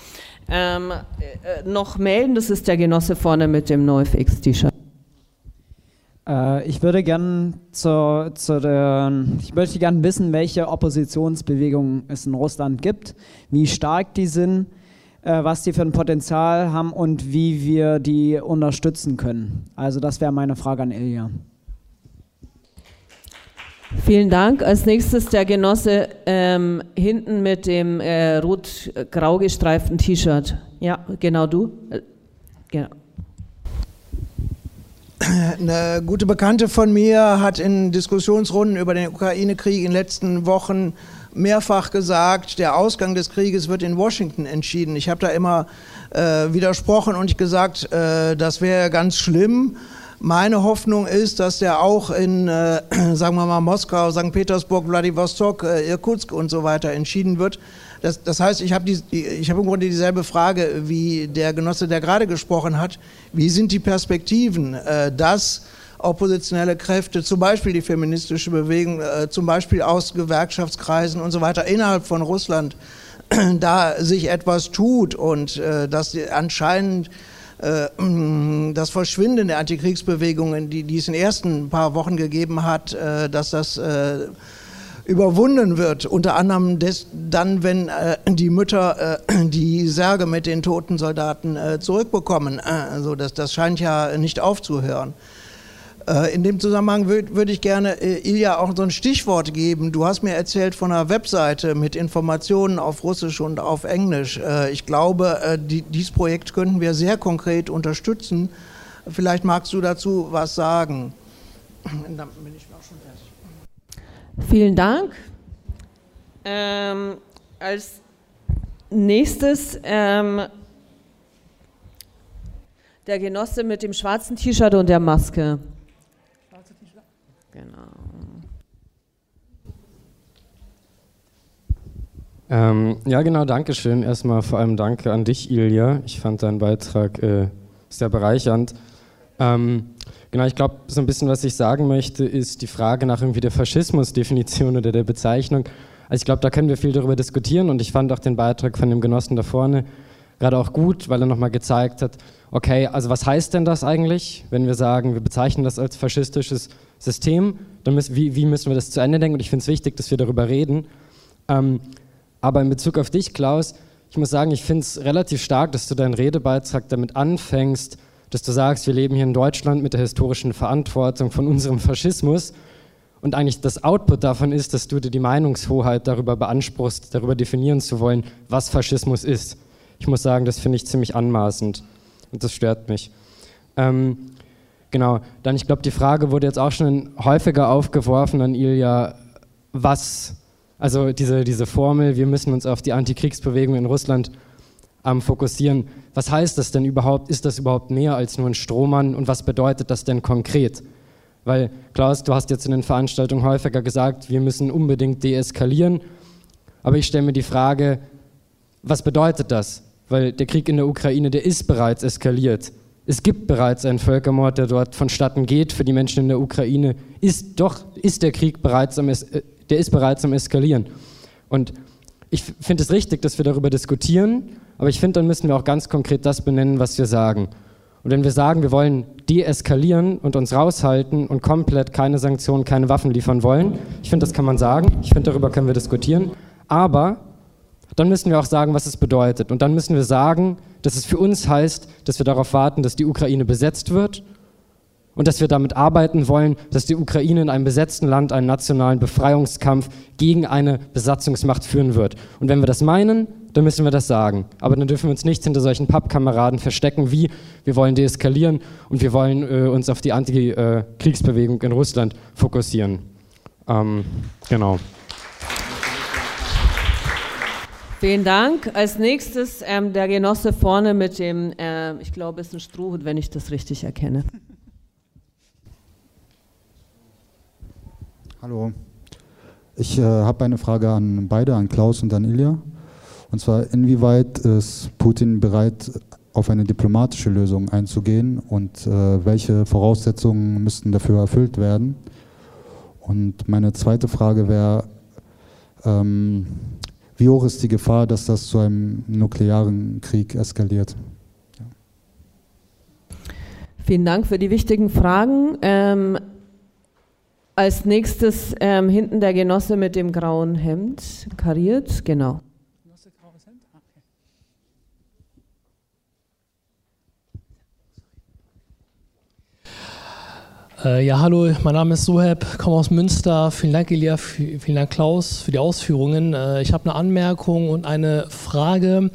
ähm, äh, noch melden. Das ist der Genosse vorne mit dem NoFX-T-Shirt. Äh, ich würde gerne zu, zu ich möchte gerne wissen, welche Oppositionsbewegungen es in Russland gibt, wie stark die sind, äh, was die für ein Potenzial haben und wie wir die unterstützen können. Also das wäre meine Frage an Ilja. Vielen Dank. Als nächstes der Genosse ähm, hinten mit dem äh, rot-grau gestreiften T-Shirt. Ja, genau du. Äh, genau. Eine gute Bekannte von mir hat in Diskussionsrunden über den Ukraine-Krieg in den letzten Wochen mehrfach gesagt, der Ausgang des Krieges wird in Washington entschieden. Ich habe da immer äh, widersprochen und gesagt, äh, das wäre ganz schlimm. Meine Hoffnung ist, dass der auch in, äh, sagen wir mal, Moskau, St. Petersburg, Vladivostok, äh, Irkutsk und so weiter entschieden wird. Das, das heißt, ich habe hab im Grunde dieselbe Frage wie der Genosse, der gerade gesprochen hat. Wie sind die Perspektiven, äh, dass oppositionelle Kräfte, zum Beispiel die feministische Bewegung, äh, zum Beispiel aus Gewerkschaftskreisen und so weiter innerhalb von Russland, [clears throat] da sich etwas tut und äh, dass anscheinend äh, [clears throat] das Verschwinden der Antikriegsbewegungen, die, die es in den ersten paar Wochen gegeben hat, äh, dass das äh, überwunden wird. Unter anderem des, dann, wenn äh, die Mütter äh, die Särge mit den toten Soldaten äh, zurückbekommen. also das, das scheint ja nicht aufzuhören. Äh, in dem Zusammenhang würde würd ich gerne äh, Ilja auch so ein Stichwort geben. Du hast mir erzählt von einer Webseite mit Informationen auf Russisch und auf Englisch. Äh, ich glaube, die, dieses Projekt könnten wir sehr konkret unterstützen. Vielleicht magst du dazu was sagen. [clears throat] Dann bin ich. Vielen Dank. Ähm, als nächstes ähm, der Genosse mit dem schwarzen T-Shirt und der Maske. Genau. Ähm, ja, genau, danke schön. Erstmal vor allem danke an dich, Ilja. Ich fand deinen Beitrag äh, sehr bereichernd. Ähm, genau, ich glaube, so ein bisschen, was ich sagen möchte, ist die Frage nach irgendwie der Faschismusdefinition oder der Bezeichnung. Also ich glaube, da können wir viel darüber diskutieren und ich fand auch den Beitrag von dem Genossen da vorne gerade auch gut, weil er nochmal gezeigt hat, okay, also was heißt denn das eigentlich, wenn wir sagen, wir bezeichnen das als faschistisches System, dann müssen, wie, wie, müssen wir das zu Ende denken? Und ich finde es wichtig, dass wir darüber reden. Ähm, aber in Bezug auf dich, Klaus, ich muss sagen, ich finde es relativ stark, dass du deinen Redebeitrag damit anfängst, dass du sagst, wir leben hier in Deutschland mit der historischen Verantwortung von unserem Faschismus. Und eigentlich das Output davon ist, dass du dir die Meinungshoheit darüber beanspruchst, darüber definieren zu wollen, was Faschismus ist. Ich muss sagen, das finde ich ziemlich anmaßend und das stört mich. Ähm, Genau, dann ich glaube, die Frage wurde jetzt auch schon häufiger aufgeworfen an Ilja, was, also diese, diese Formel, wir müssen uns auf die Antikriegsbewegung in Russland ähm, fokussieren. Was heißt das denn überhaupt? Ist das überhaupt mehr als nur ein Strohmann und was bedeutet das denn konkret? Weil, Klaus, du hast jetzt in den Veranstaltungen häufiger gesagt, wir müssen unbedingt deeskalieren. Aber ich stelle mir die Frage, was bedeutet das? Weil der Krieg in der Ukraine, der ist bereits eskaliert. Es gibt bereits einen Völkermord, der dort vonstatten geht für die Menschen in der Ukraine. Ist doch ist der Krieg bereits am der ist bereits am eskalieren. Und ich finde es richtig, dass wir darüber diskutieren, aber ich finde, dann müssen wir auch ganz konkret das benennen, was wir sagen. Und wenn wir sagen, wir wollen deeskalieren und uns raushalten und komplett keine Sanktionen, keine Waffen liefern wollen, ich finde, das kann man sagen. Ich finde, darüber können wir diskutieren. Aber dann müssen wir auch sagen, was es bedeutet. Und dann müssen wir sagen, dass es für uns heißt, dass wir darauf warten, dass die Ukraine besetzt wird und dass wir damit arbeiten wollen, dass die Ukraine in einem besetzten Land einen nationalen Befreiungskampf gegen eine Besatzungsmacht führen wird. Und wenn wir das meinen, dann müssen wir das sagen. Aber dann dürfen wir uns nicht hinter solchen Pappkameraden verstecken, wie wir wollen deeskalieren und wir wollen äh, uns auf die Antikriegsbewegung in Russland fokussieren. Ähm, genau. Vielen Dank. Als nächstes ähm, der Genosse vorne mit dem, äh, ich glaube, es ist ein Strohhut, wenn ich das richtig erkenne. Hallo. Ich äh, habe eine Frage an beide, an Klaus und an Ilja. Und zwar, inwieweit ist Putin bereit, auf eine diplomatische Lösung einzugehen und äh, welche Voraussetzungen müssten dafür erfüllt werden? Und meine zweite Frage wäre, ähm, wie hoch ist die Gefahr, dass das zu einem nuklearen Krieg eskaliert? Ja. Vielen Dank für die wichtigen Fragen. Ähm, als nächstes ähm, hinten der Genosse mit dem grauen Hemd, kariert, genau. Ja, hallo, mein Name ist Soheb, komme aus Münster. Vielen Dank, Elia, vielen Dank, Klaus, für die Ausführungen. Äh, ich habe eine Anmerkung und eine Frage.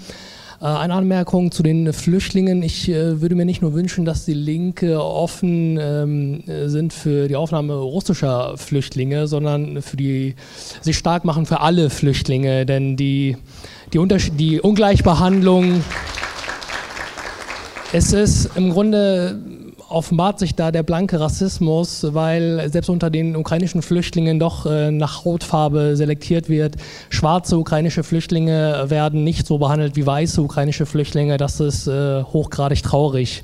Äh, eine Anmerkung zu den Flüchtlingen. Ich äh, würde mir nicht nur wünschen, dass die Linke offen ähm, sind für die Aufnahme russischer Flüchtlinge, sondern für die, sich stark machen für alle Flüchtlinge. Denn die, die, die Ungleichbehandlung, es ist im Grunde offenbart sich da der blanke Rassismus, weil selbst unter den ukrainischen Flüchtlingen doch äh, nach Hautfarbe selektiert wird. Schwarze ukrainische Flüchtlinge werden nicht so behandelt wie weiße ukrainische Flüchtlinge. Das ist äh, hochgradig traurig.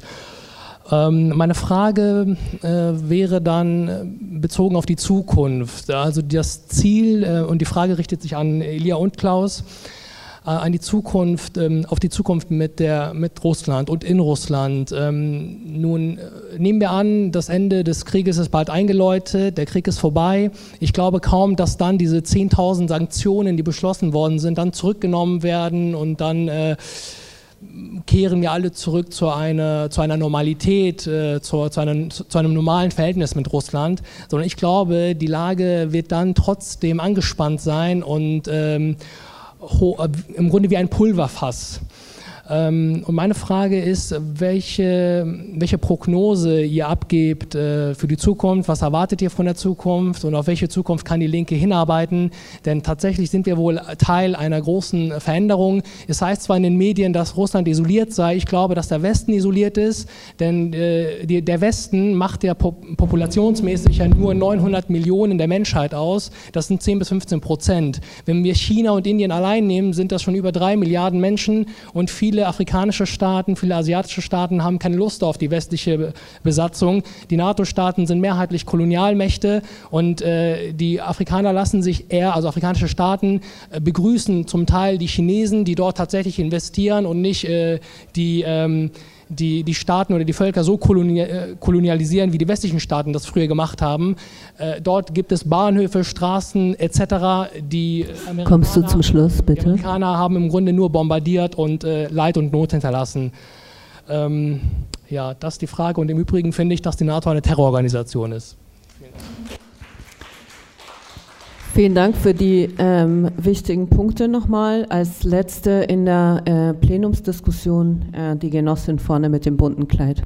Ähm, meine Frage äh, wäre dann bezogen auf die Zukunft. Also das Ziel und die Frage richtet sich an Elia und Klaus. Äh, an die Zukunft, ähm, auf die Zukunft mit, der, mit Russland und in Russland. Ähm, nun äh, nehmen wir an, das Ende des Krieges ist bald eingeläutet, der Krieg ist vorbei. Ich glaube kaum, dass dann diese 10.000 Sanktionen, die beschlossen worden sind, dann zurückgenommen werden und dann äh, kehren wir alle zurück zu einer, zu einer Normalität, äh, zu, zu, einem, zu, einem, normalen Verhältnis mit Russland, sondern ich glaube, die Lage wird dann trotzdem angespannt sein und ähm, äh, im Grunde wie ein Pulverfass. Ähm, und meine Frage ist, welche, welche Prognose ihr abgebt äh, für die Zukunft, was erwartet ihr von der Zukunft und auf welche Zukunft kann die Linke hinarbeiten? Denn tatsächlich sind wir wohl Teil einer großen Veränderung. Es heißt zwar in den Medien, dass Russland isoliert sei, ich glaube, dass der Westen isoliert ist, denn äh, der Westen macht ja populationsmäßig ja nur 900 Millionen der Menschheit aus, das sind 10 bis 15 Prozent. Wenn wir China und Indien allein nehmen, sind das schon über drei Milliarden Menschen und viele viele afrikanische Staaten, viele asiatische Staaten haben keine Lust auf die westliche Besatzung. Die NATO-Staaten sind mehrheitlich Kolonialmächte und äh, die Afrikaner lassen sich eher, also afrikanische Staaten, äh, begrüßen zum Teil die Chinesen, die dort tatsächlich investieren und nicht äh, die ähm, die, die Staaten oder die Völker so äh, kolonialisieren, wie die westlichen Staaten das früher gemacht haben. Äh, dort gibt es Bahnhöfe, Straßen etc. Die Amerikaner, Kommst du zum Schluss, bitte? Die Amerikaner haben im Grunde nur bombardiert und äh, Leid und Not hinterlassen. Ähm, ja, das ist die Frage. Und im Übrigen finde ich, dass die NATO eine Terrororganisation ist. Vielen Dank. Vielen Dank für die ähm, wichtigen Punkte nochmal. Als letzte in der äh, Plenumsdiskussion äh, die Genossin vorne mit dem bunten Kleid.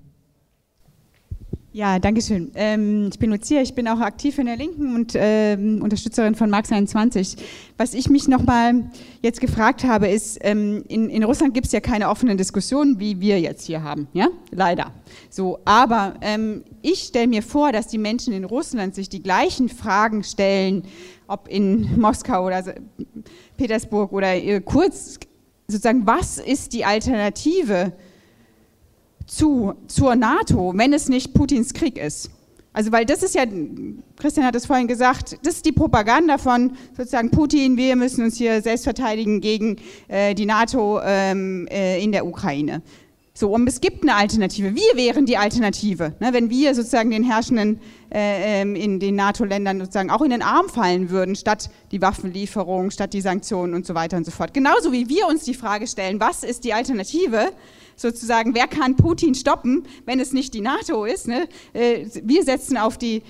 Ja, danke schön. Ähm, ich bin Lucia, ich bin auch aktiv in der Linken und ähm, Unterstützerin von Marx 21. Was ich mich nochmal jetzt gefragt habe, ist, ähm, in, in, Russland gibt es ja keine offenen Diskussionen, wie wir jetzt hier haben, ja, leider. So, aber ähm, ich stelle mir vor, dass die Menschen in Russland sich die gleichen Fragen stellen, ob in Moskau oder Petersburg oder äh, kurz, sozusagen, was ist die Alternative? zu, zur NATO, wenn es nicht Putins Krieg ist. Also weil das ist ja, Christian hat es vorhin gesagt, das ist die Propaganda von sozusagen Putin, wir müssen uns hier selbst verteidigen gegen äh, die NATO ähm, äh, in der Ukraine. So, und es gibt eine Alternative. Wir wären die Alternative, ne, wenn wir sozusagen den Herrschenden äh, ähm, in den NATO-Ländern sozusagen auch in den Arm fallen würden, statt die Waffenlieferung, statt die Sanktionen und so weiter und so fort. Genauso wie wir uns die Frage stellen, was ist die Alternative, sozusagen, wer kann Putin stoppen, wenn es nicht die NATO ist. Ne? Äh, wir setzen auf die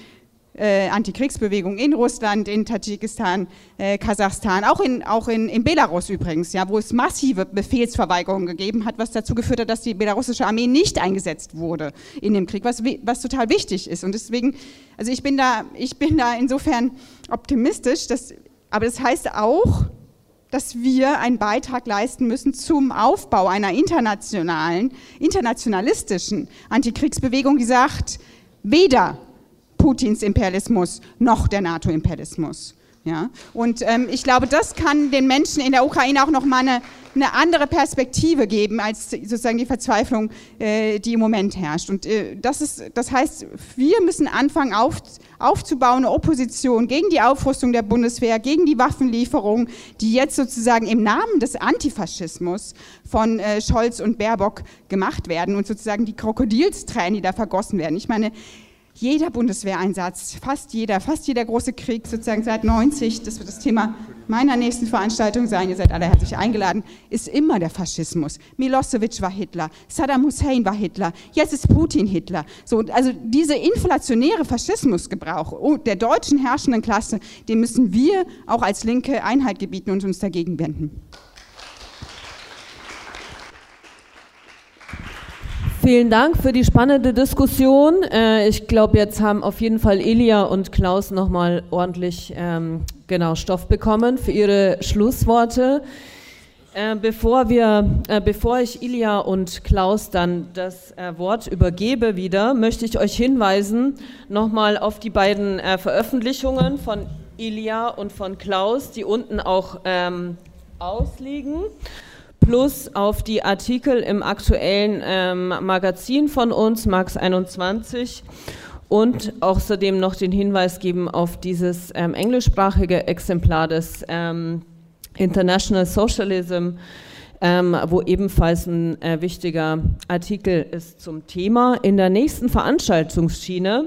äh, Antikriegsbewegung in Russland, in Tadschikistan, äh, Kasachstan, auch, in, auch in, in Belarus übrigens, ja, wo es massive Befehlsverweigerungen gegeben hat, was dazu geführt hat, dass die belarussische Armee nicht eingesetzt wurde in dem Krieg, was, was total wichtig ist. Und deswegen, also ich bin da, ich bin da insofern optimistisch, dass, aber das heißt auch, dass wir einen Beitrag leisten müssen zum Aufbau einer internationalen, internationalistischen Antikriegsbewegung, die sagt, weder Putins Imperialismus noch der NATO-Imperialismus. Ja? Und ähm, ich glaube, das kann den Menschen in der Ukraine auch nochmal eine, eine andere Perspektive geben, als sozusagen die Verzweiflung, äh, die im Moment herrscht. Und äh, das, ist, das heißt, wir müssen anfangen auf, aufzubauen, eine Opposition gegen die Aufrüstung der Bundeswehr, gegen die Waffenlieferung, die jetzt sozusagen im Namen des Antifaschismus von äh, Scholz und Baerbock gemacht werden und sozusagen die Krokodilstränen, die da vergossen werden. Ich meine, jeder Bundeswehreinsatz, fast jeder, fast jeder große Krieg, sozusagen seit 90, das wird das Thema meiner nächsten Veranstaltung sein, ihr seid alle herzlich eingeladen, ist immer der Faschismus. Milosevic war Hitler, Saddam Hussein war Hitler, jetzt ist Putin Hitler. So, also diese inflationäre Faschismusgebrauch oh, der deutschen herrschenden Klasse, dem müssen wir auch als Linke Einheit gebieten und uns dagegen wenden. Vielen Dank für die spannende Diskussion. Äh, ich glaube, jetzt haben auf jeden Fall Elia und Klaus nochmal ordentlich ähm, genau Stoff bekommen für ihre Schlussworte. Äh, bevor, wir, äh, bevor ich Ilja und Klaus dann das äh, Wort übergebe wieder, möchte ich euch hinweisen nochmal auf die beiden äh, Veröffentlichungen von Ilja und von Klaus, die unten auch ähm, ausliegen, plus auf die Artikel im aktuellen ähm, Magazin von uns, Max 21 und außerdem noch den Hinweis geben auf dieses ähm, englischsprachige Exemplar des ähm, International Socialism, ähm, wo ebenfalls ein äh, wichtiger Artikel ist zum Thema. In der nächsten Veranstaltungsschiene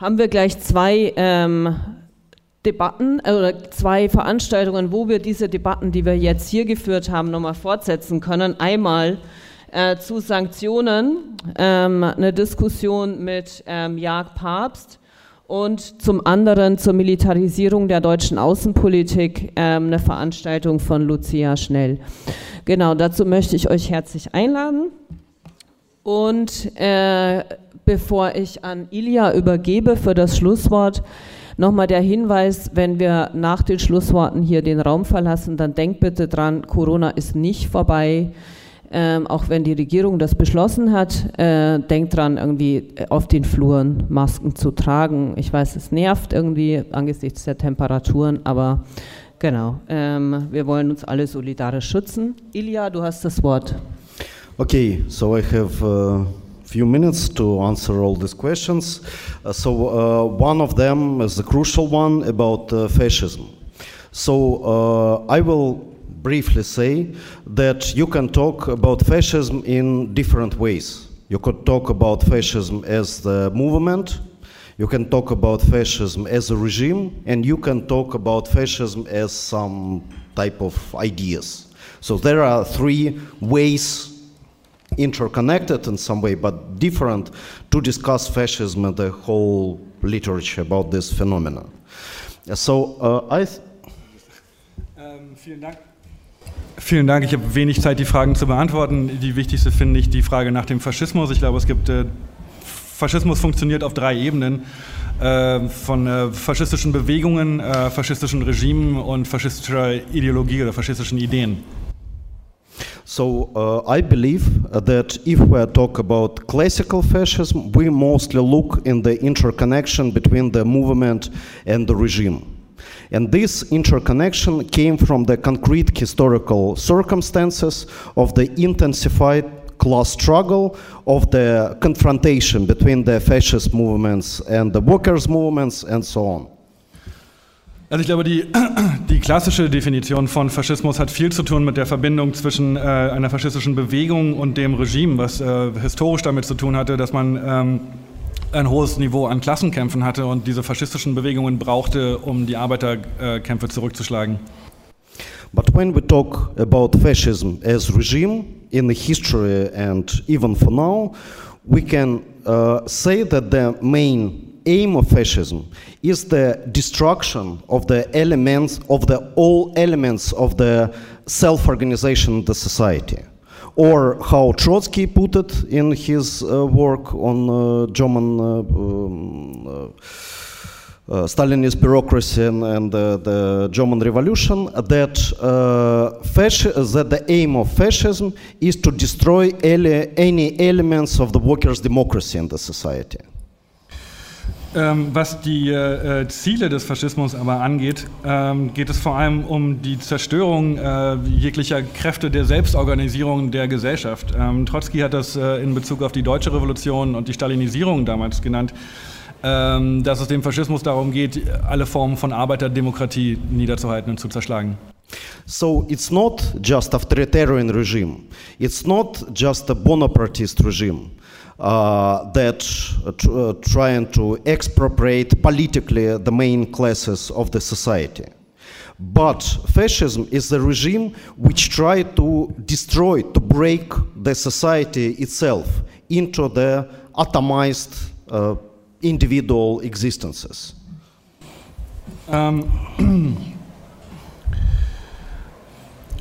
haben wir gleich zwei ähm, Debatten äh, oder zwei Veranstaltungen, wo wir diese Debatten, die wir jetzt hier geführt haben, nochmal fortsetzen können. Einmal äh, zu Sanktionen, ähm, eine Diskussion mit ähm, Jag Papst und zum anderen zur Militarisierung der deutschen Außenpolitik ähm, eine Veranstaltung von Lucia Schnell. Genau, dazu möchte ich euch herzlich einladen. Und äh, bevor ich an Ilja übergebe für das Schlusswort, nochmal der Hinweis, wenn wir nach den Schlussworten hier den Raum verlassen, dann denkt bitte dran, Corona ist nicht vorbei ähm, auch wenn die Regierung das beschlossen hat, äh, denkt dran, irgendwie äh, auf den Fluren Masken zu tragen. Ich weiß, es nervt irgendwie angesichts der Temperaturen, aber genau, ähm, wir wollen uns alle solidarisch schützen. Ilja, du hast das Wort. Okay, so I have a uh, few minutes to answer all these questions. Uh, so uh, one of them is the crucial one about uh, fascism. So I will briefly say that you can talk about fascism in different ways. You could talk about fascism as the movement, you can talk about fascism as a regime, and you can talk about fascism as some type of ideas. So there are three ways interconnected in some way, but different to discuss fascism and the whole literature about this phenomenon. So uh, I. Um, vielen Dank. Vielen Dank. Ich habe wenig Zeit, die Fragen zu beantworten. Die wichtigste finde ich die Frage nach dem Faschismus. Ich glaube, es gibt äh, Faschismus funktioniert auf drei Ebenen. Äh, von äh, faschistischen Bewegungen, äh, faschistischen Regimen und faschistischer Ideologie oder faschistischen Ideen. So uh, I believe that if we talk about classical fascism, we mostly look in the interconnection between the movement and the regime. And this interconnection came from the concrete historical circumstances of the intensified class struggle, of the confrontation between the fascist movements and the workers' movements, and so on. Also ich glaube, die, [clears throat] die klassische Definition von Faschismus hat viel zu tun mit der Verbindung zwischen äh, einer faschistischen Bewegung und dem Regime, was äh, historisch damit zu tun hatte, dass man ähm, ein hohes Niveau an Klassenkämpfen hatte und diese faschistischen Bewegungen brauchte, um die Arbeiterkämpfe zurückzuschlagen. But when we talk about fascism as regime in the history and even for now, we can uh, say that the main aim of fascism is the destruction of the elements of the all elements of the self-organization of the society or how Trotsky put it in his uh, work on uh, German uh, um, uh, Stalinist bureaucracy and, and the German Revolution that uh, that the aim of fascism is to destroy ele any elements of the workers' democracy in the society. Ähm, was die äh, Ziele des Faschismus aber angeht, ähm, geht es vor allem um die Zerstörung äh, jeglicher Kräfte der Selbstorganisierung der Gesellschaft. Ähm, Trotzki hat das äh, in Bezug auf die deutsche Revolution und die Stalinisierung damals genannt, ähm, dass es dem Faschismus darum geht, alle Formen von Arbeiterdemokratie niederzuhalten und zu zerschlagen. So it's not just authoritarian regime. It's not just a Bonapartist regime. Uh, that tr uh, trying to expropriate politically the main classes of the society. But fascism is a regime which tried to destroy, to break the society itself into the atomized uh, individual existences. Um, [clears throat]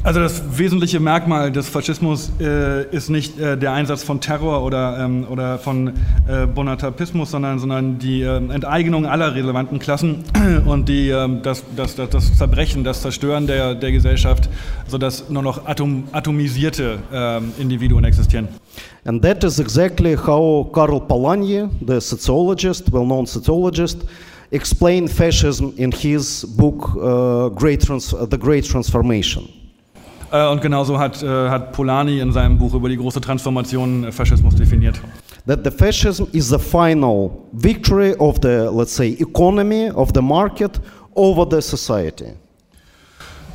Also das wesentliche Merkmal des Faschismus äh, ist nicht äh, der Einsatz von Terror oder, ähm, oder von äh, Bonapartismus, sondern, sondern die äh, Enteignung aller relevanten Klassen [clears throat] und die, ähm, das, das, das, das, Zerbrechen, das Zerstören der, der Gesellschaft, sodass nur noch atom, atomisierte ähm, Individuen existieren. And that is exactly how Karl Polanyi, the sociologist, well-known sociologist, explained fascism in his book uh, Great Trans The Great Transformation. Äh, und genauso hat, äh, hat Polanyi in seinem Buch über die große Transformation äh, Faschismus definiert. That the fascism is the final victory of the, let's say, economy, of the market over the society.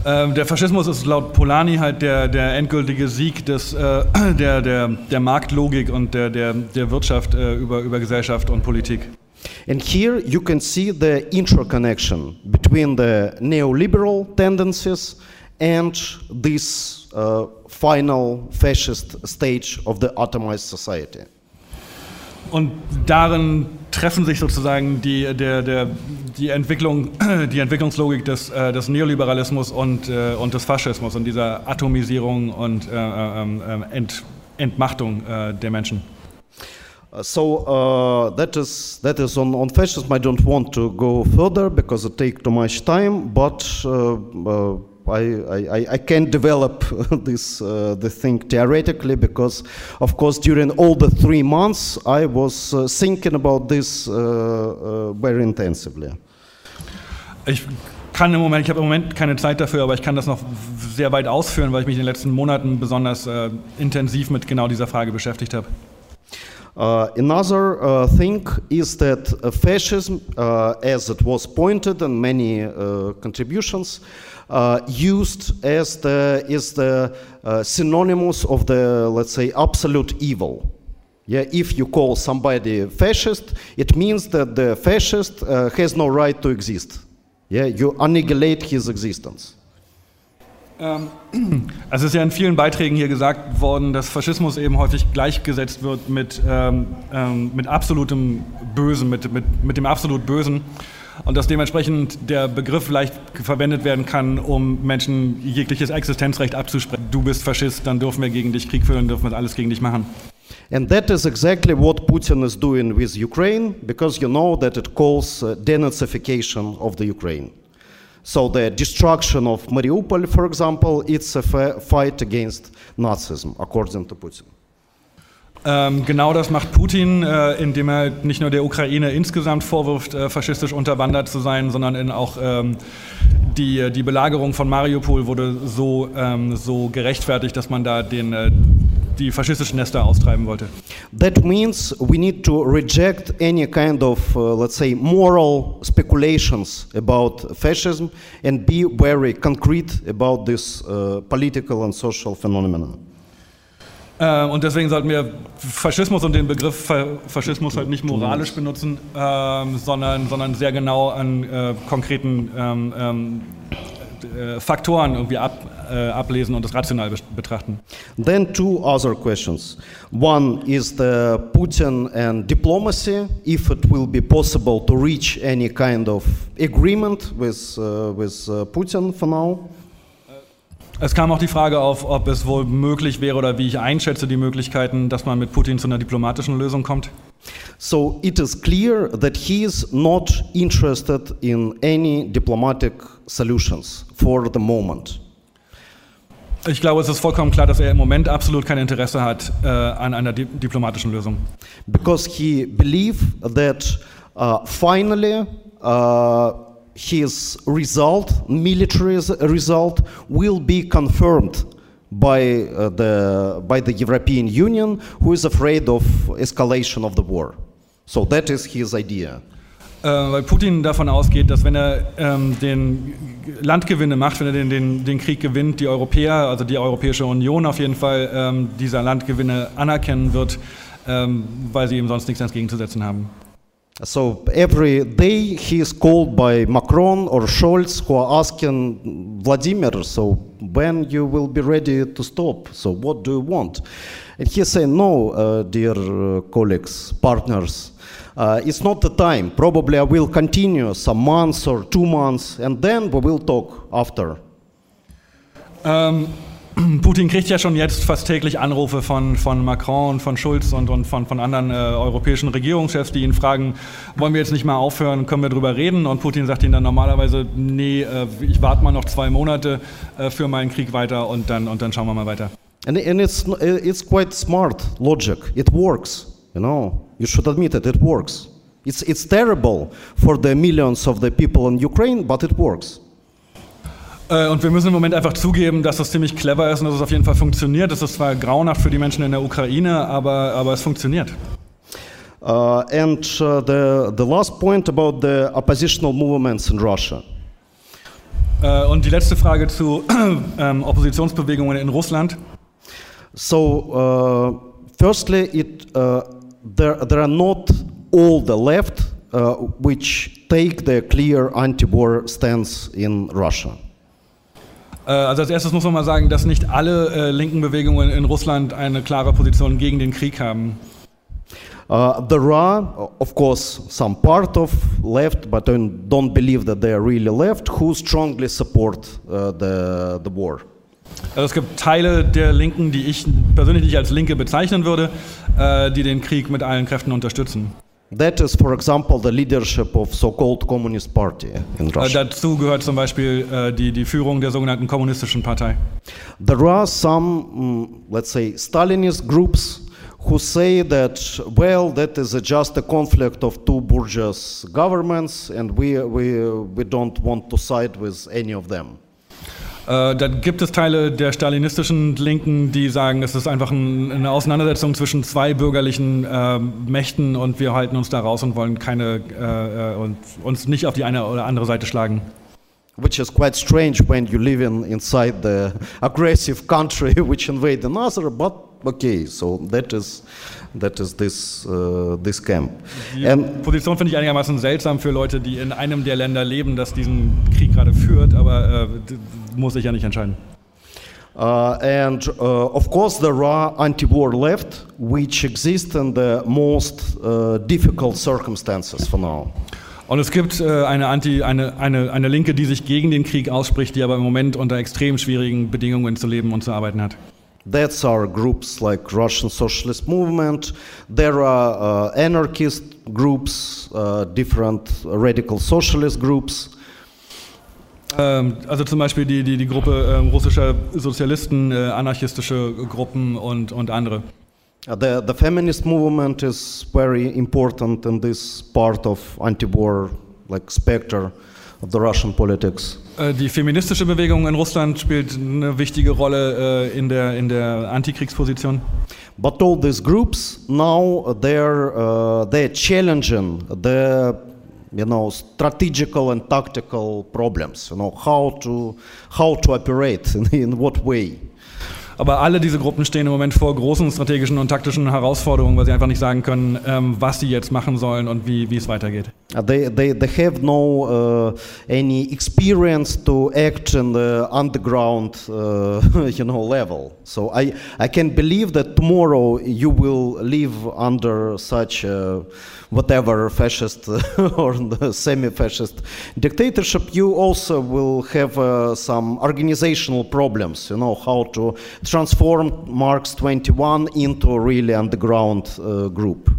Ähm, der Faschismus ist laut Polanyi halt der, der endgültige Sieg des, äh, [clears throat] der, der, der Marktlogik und der, der, der Wirtschaft äh, über, über Gesellschaft und Politik. And here you can see the interconnection between the neoliberal tendencies and this uh, final fascist stage of the atomized society. Und darin treffen sich sozusagen die, der, der, die, Entwicklung, [clears throat] die Entwicklungslogik des, äh, des Neoliberalismus und, äh, und des Faschismus und dieser Atomisierung und äh, ähm, äh Ent, Entmachtung äh, der Menschen. Uh, so uh, that is that is on, on fascism. I don't want to go further because it takes too much time. But uh, uh I, I, I can't develop [laughs] this uh, the thing theoretically because, of course, during all the three months I was uh, thinking about this uh, uh, very intensively. Ich kann im Moment, ich habe im Moment keine Zeit dafür, aber ich kann das noch sehr weit ausführen, weil ich mich in den letzten Monaten besonders äh, intensiv mit genau dieser Frage beschäftigt habe. Uh, another uh, thing is that uh, fascism, as it was pointed in many contributions, used as the is the synonymous of the let's say absolute evil. Yeah, if you call somebody fascist, it means that the fascist uh, has no right to exist. Yeah, you annihilate his existence. Ähm, [clears throat] es ist ja in vielen Beiträgen hier gesagt worden, dass Faschismus eben häufig gleichgesetzt wird mit, ähm, ähm, mit absolutem Bösen, mit, mit, mit dem absolut Bösen und dass dementsprechend der Begriff leicht verwendet werden kann, um Menschen jegliches Existenzrecht abzusprechen. Du bist Faschist, dann dürfen wir gegen dich Krieg führen, dürfen wir alles gegen dich machen. And that is exactly what Putin is doing with Ukraine, because you know that it calls uh, denazification of the Ukraine. So the destruction of Mariupol, for example, it's a fight against Nazism, according to Putin. Ähm, genau das macht Putin, äh, indem er nicht nur der Ukraine insgesamt vorwirft, äh, faschistisch unterwandert zu sein, sondern auch ähm, die, die Belagerung von Mariupol wurde so, ähm, so gerechtfertigt, dass man da den, äh, die faschistischen Nester austreiben wollte. That means we need to reject any kind of, uh, let's say, moral speculations about fascism and be very concrete about this uh, political and social phenomenon. Äh, und deswegen sollten wir Faschismus und den Begriff Faschismus halt nicht moralisch benutzen, ähm, sondern, sondern sehr genau an äh, konkreten ähm, ähm, äh, Faktoren irgendwie ab, äh, ablesen und das rational betrachten. Then two other questions. One is the Putin and diplomacy, if it will be possible to reach any kind of agreement with, uh, with uh, Putin for now. Es kam auch die Frage auf, ob es wohl möglich wäre oder wie ich einschätze die Möglichkeiten, dass man mit Putin zu einer diplomatischen Lösung kommt. So it is clear that he is not interested in any diplomatic solutions for the moment. Ich glaube, es ist vollkommen klar, dass er im Moment absolut kein Interesse hat äh, an einer di diplomatischen Lösung. Because he believes that uh, finally uh, his result, military result, will be confirmed by, uh, the, by the European Union, who is afraid of escalation of the war. So that is his idea. Äh, weil Putin davon ausgeht, dass wenn er ähm, den Landgewinne macht, wenn er den, den, den, Krieg gewinnt, die Europäer, also die Europäische Union auf jeden Fall ähm, dieser Landgewinne anerkennen wird, ähm, weil sie ihm sonst nichts entgegenzusetzen haben. So every day he is called by Macron or Scholz who are asking Vladimir, so when you will be ready to stop? So what do you want? And he said, no, uh, dear uh, colleagues, partners, uh, it's not the time. Probably I will continue some months or two months and then we will talk after. Ähm, [clears throat] Putin kriegt ja schon jetzt fast täglich Anrufe von, von Macron und von Schulz und, und von, von anderen äh, europäischen Regierungschefs, die ihn fragen, wollen wir jetzt nicht mal aufhören, können wir drüber reden? Und Putin sagt ihnen dann normalerweise, nee, äh, ich warte mal noch zwei Monate äh, für meinen Krieg weiter und dann, und dann schauen wir mal weiter. And, and it's, it's quite smart logic. It works, you know. You should admit it, it works. It's, it's terrible for the millions of the people in Ukraine, but it works. Äh, und wir müssen im Moment einfach zugeben, dass das ziemlich clever ist und dass es auf jeden Fall funktioniert. Das ist zwar grauenhaft für die Menschen in der Ukraine, aber, aber es funktioniert. Uh, and uh, the, the last point about the oppositional movements in Russia. Uh, und die letzte Frage zu [clears throat] ähm, Oppositionsbewegungen in Russland. So, uh, firstly, it, uh, there, there are not all the left uh, which take the clear anti-war stance in Russia. Äh, also als erstes muss man mal sagen, dass nicht alle äh, linken Bewegungen in Russland eine klare Position gegen den Krieg haben. Uh, there are, of course, some part of left, but I don't believe that they are really left, who strongly support uh, the, the war. Also es gibt Teile der Linken, die ich persönlich nicht als Linke bezeichnen würde, äh, die den Krieg mit allen Kräften unterstützen. That is, for example, the leadership of so-called Communist Party in Äh, Russia. dazu gehört zum Beispiel äh, die, die Führung der sogenannten kommunistischen Partei. There are some, mm, let's say, Stalinist groups who say that, well, that is just a conflict of two bourgeois governments, and we, we, we don't want to side with any of them. Äh, da gibt es Teile der stalinistischen Linken, die sagen, es ist einfach ein, eine Auseinandersetzung zwischen zwei bürgerlichen äh, Mächten und wir halten uns da raus und wollen keine äh, und uns nicht auf die eine oder andere Seite schlagen. Which is quite strange when you live in, inside the aggressive country [laughs] which invade another, but okay, so that is, that is this, uh, this camp. Die And Position finde ich einigermaßen seltsam für Leute, die in einem der Länder leben, das diesen Krieg gerade führt, aber äh, muss ich ja nicht entscheiden. Uh, and uh, of course, there are anti-war left, which exist in the most uh, difficult circumstances for now. Und es gibt äh, eine, Anti, eine, eine, eine Linke, die sich gegen den Krieg ausspricht, die aber im Moment unter extrem schwierigen Bedingungen zu leben und zu arbeiten hat. That's our groups like Russian Socialist Movement. There are uh, anarchist groups, uh, different radical socialist groups. Ähm, also zum Beispiel die, die, die Gruppe ähm, russischer Sozialisten, äh, anarchistische Gruppen und, und andere. Uh, the, the feminist movement is very important in this part of anti-war like specter of the Russian politics. Äh, die feministische Bewegung in Russland spielt eine wichtige Rolle äh, in, der, in der Antikriegsposition. But all these groups now they're uh, they're challenging the you know strategical and tactical problems. You know how to how to operate in, [laughs] in what way. Aber alle diese Gruppen stehen im Moment vor großen strategischen und taktischen Herausforderungen, weil sie einfach nicht sagen können, ähm, was sie jetzt machen sollen und wie, wie es weitergeht. Uh, They, they, they have no uh, any experience to act in the underground, uh, [laughs] you know, level. So I, I can believe that tomorrow you will live under such a whatever fascist [laughs] or semi-fascist dictatorship. You also will have uh, some organizational problems. You know how to transform Marx 21 into a really underground uh, group.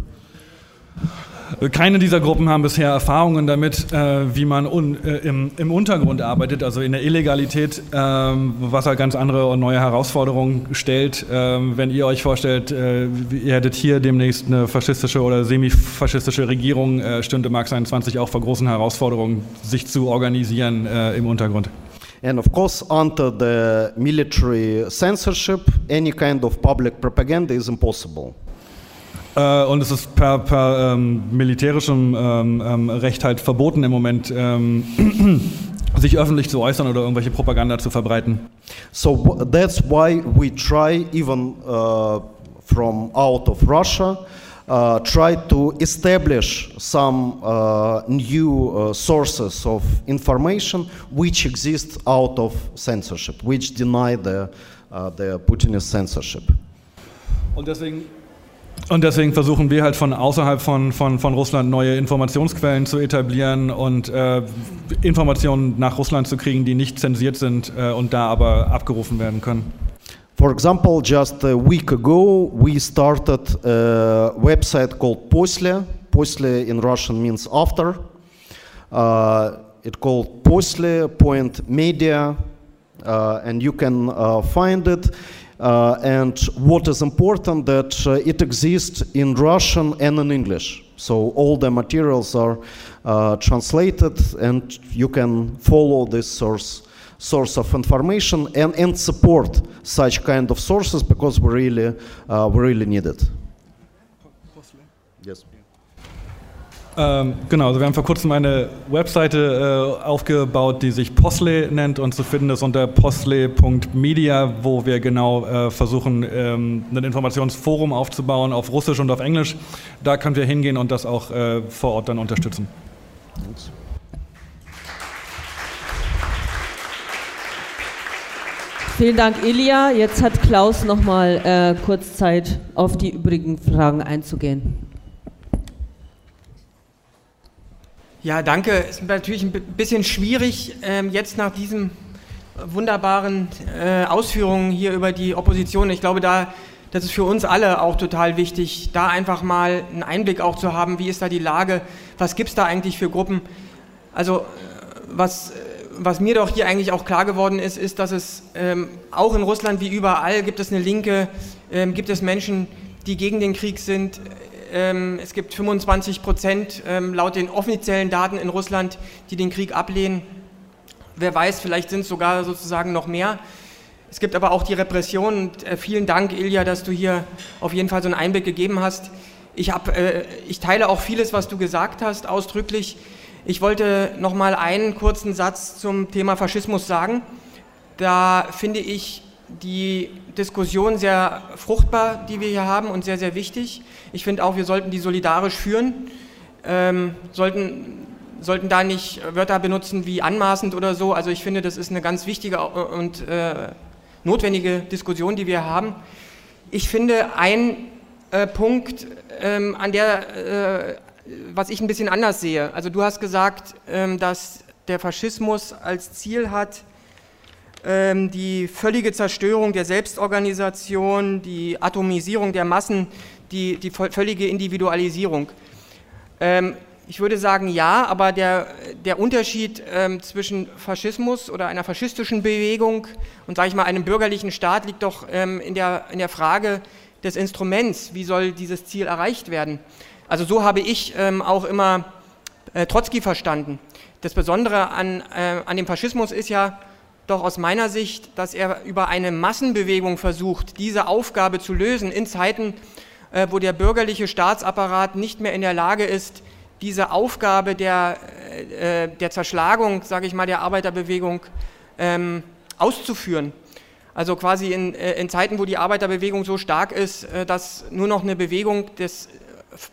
Keine dieser Gruppen haben bisher Erfahrungen damit, äh, wie man un, äh, im, im Untergrund arbeitet, also in der Illegalität, ähm, was halt ganz andere und neue Herausforderungen stellt. Ähm, wenn ihr euch vorstellt, äh, ihr hättet hier demnächst eine faschistische oder semifaschistische Regierung, äh, stünde Marx 21 auch vor großen Herausforderungen, sich zu organisieren äh, im Untergrund. And of course, under the military censorship, any kind of public propaganda is impossible. Äh, und es ist per, per ähm, militärischem ähm, ähm, Recht halt verboten im Moment, ähm, [clears throat] sich öffentlich zu äußern oder irgendwelche Propaganda zu verbreiten. So that's why we try, even uh, from out of Russia, uh, try to establish some uh, new uh, sources of information which exist out of censorship, which deny the, uh, the Putinist censorship. Und deswegen Und deswegen versuchen wir halt von außerhalb von, von, von Russland neue Informationsquellen zu etablieren und äh, Informationen nach Russland zu kriegen, die nicht zensiert sind äh, und da aber abgerufen werden können. For example, just a week ago, we started a website called Posle. Posle in Russian means after. Uh, it called Media, uh, and you can uh, find it. Uh, and what is important that uh, it exists in Russian and in English. So all the materials are uh, translated, and you can follow this source source of information and, and support such kind of sources because we really we really need it. Ähm, genau, also wir haben vor kurzem eine Webseite äh, aufgebaut, die sich Postle nennt und zu finden ist unter postle.media, wo wir genau äh, versuchen, ähm, ein Informationsforum aufzubauen auf Russisch und auf Englisch. Da könnt ihr hingehen und das auch äh, vor Ort dann unterstützen. Vielen Dank, Ilja. Jetzt hat Klaus noch mal äh, kurz Zeit, auf die übrigen Fragen einzugehen. Ja, danke. Es ist natürlich ein bisschen schwierig, ähm, jetzt nach diesen wunderbaren äh, Ausführungen hier über die Opposition. Ich glaube, da, das ist für uns alle auch total wichtig, da einfach mal einen Einblick auch zu haben, wie ist da die Lage, was gibt es da eigentlich für Gruppen. Also was, was mir doch hier eigentlich auch klar geworden ist, ist, dass es ähm, auch in Russland wie überall gibt es eine Linke, ähm, gibt es Menschen, die gegen den Krieg sind, es gibt 25 Prozent ähm, laut den offiziellen Daten in Russland, die den Krieg ablehnen. Wer weiß, vielleicht sind es sogar sozusagen noch mehr. Es gibt aber auch die Repression. Und, äh, vielen Dank, Ilja, dass du hier auf jeden Fall so einen Einblick gegeben hast. Ich, hab, äh, ich teile auch vieles, was du gesagt hast, ausdrücklich. Ich wollte noch mal einen kurzen Satz zum Thema Faschismus sagen. Da finde ich die Diskussion sehr fruchtbar, die wir hier haben und sehr, sehr wichtig. Ich finde auch, wir sollten die solidarisch führen, ähm, sollten, sollten da nicht Wörter benutzen wie anmaßend oder so. Also ich finde, das ist eine ganz wichtige und äh, notwendige Diskussion, die wir haben. Ich finde, ein äh, Punkt, ähm, an der, äh, was ich ein bisschen anders sehe, also du hast gesagt, ähm, dass der Faschismus als Ziel hat, die völlige Zerstörung der Selbstorganisation, die Atomisierung der Massen, die, die völlige Individualisierung. Ähm, ich würde sagen ja, aber der, der Unterschied ähm, zwischen Faschismus oder einer faschistischen Bewegung und, sage ich mal, einem bürgerlichen Staat liegt doch ähm, in, der, in der Frage des Instruments. Wie soll dieses Ziel erreicht werden? Also so habe ich ähm, auch immer äh, Trotzki verstanden. Das Besondere an, äh, an dem Faschismus ist ja, doch aus meiner Sicht, dass er über eine Massenbewegung versucht, diese Aufgabe zu lösen in Zeiten, äh, wo der bürgerliche Staatsapparat nicht mehr in der Lage ist, diese Aufgabe der, äh, der Zerschlagung, sage ich mal, der Arbeiterbewegung ähm, auszuführen. Also quasi in, äh, in, Zeiten, wo die Arbeiterbewegung so stark ist, dass nur noch eine Bewegung des,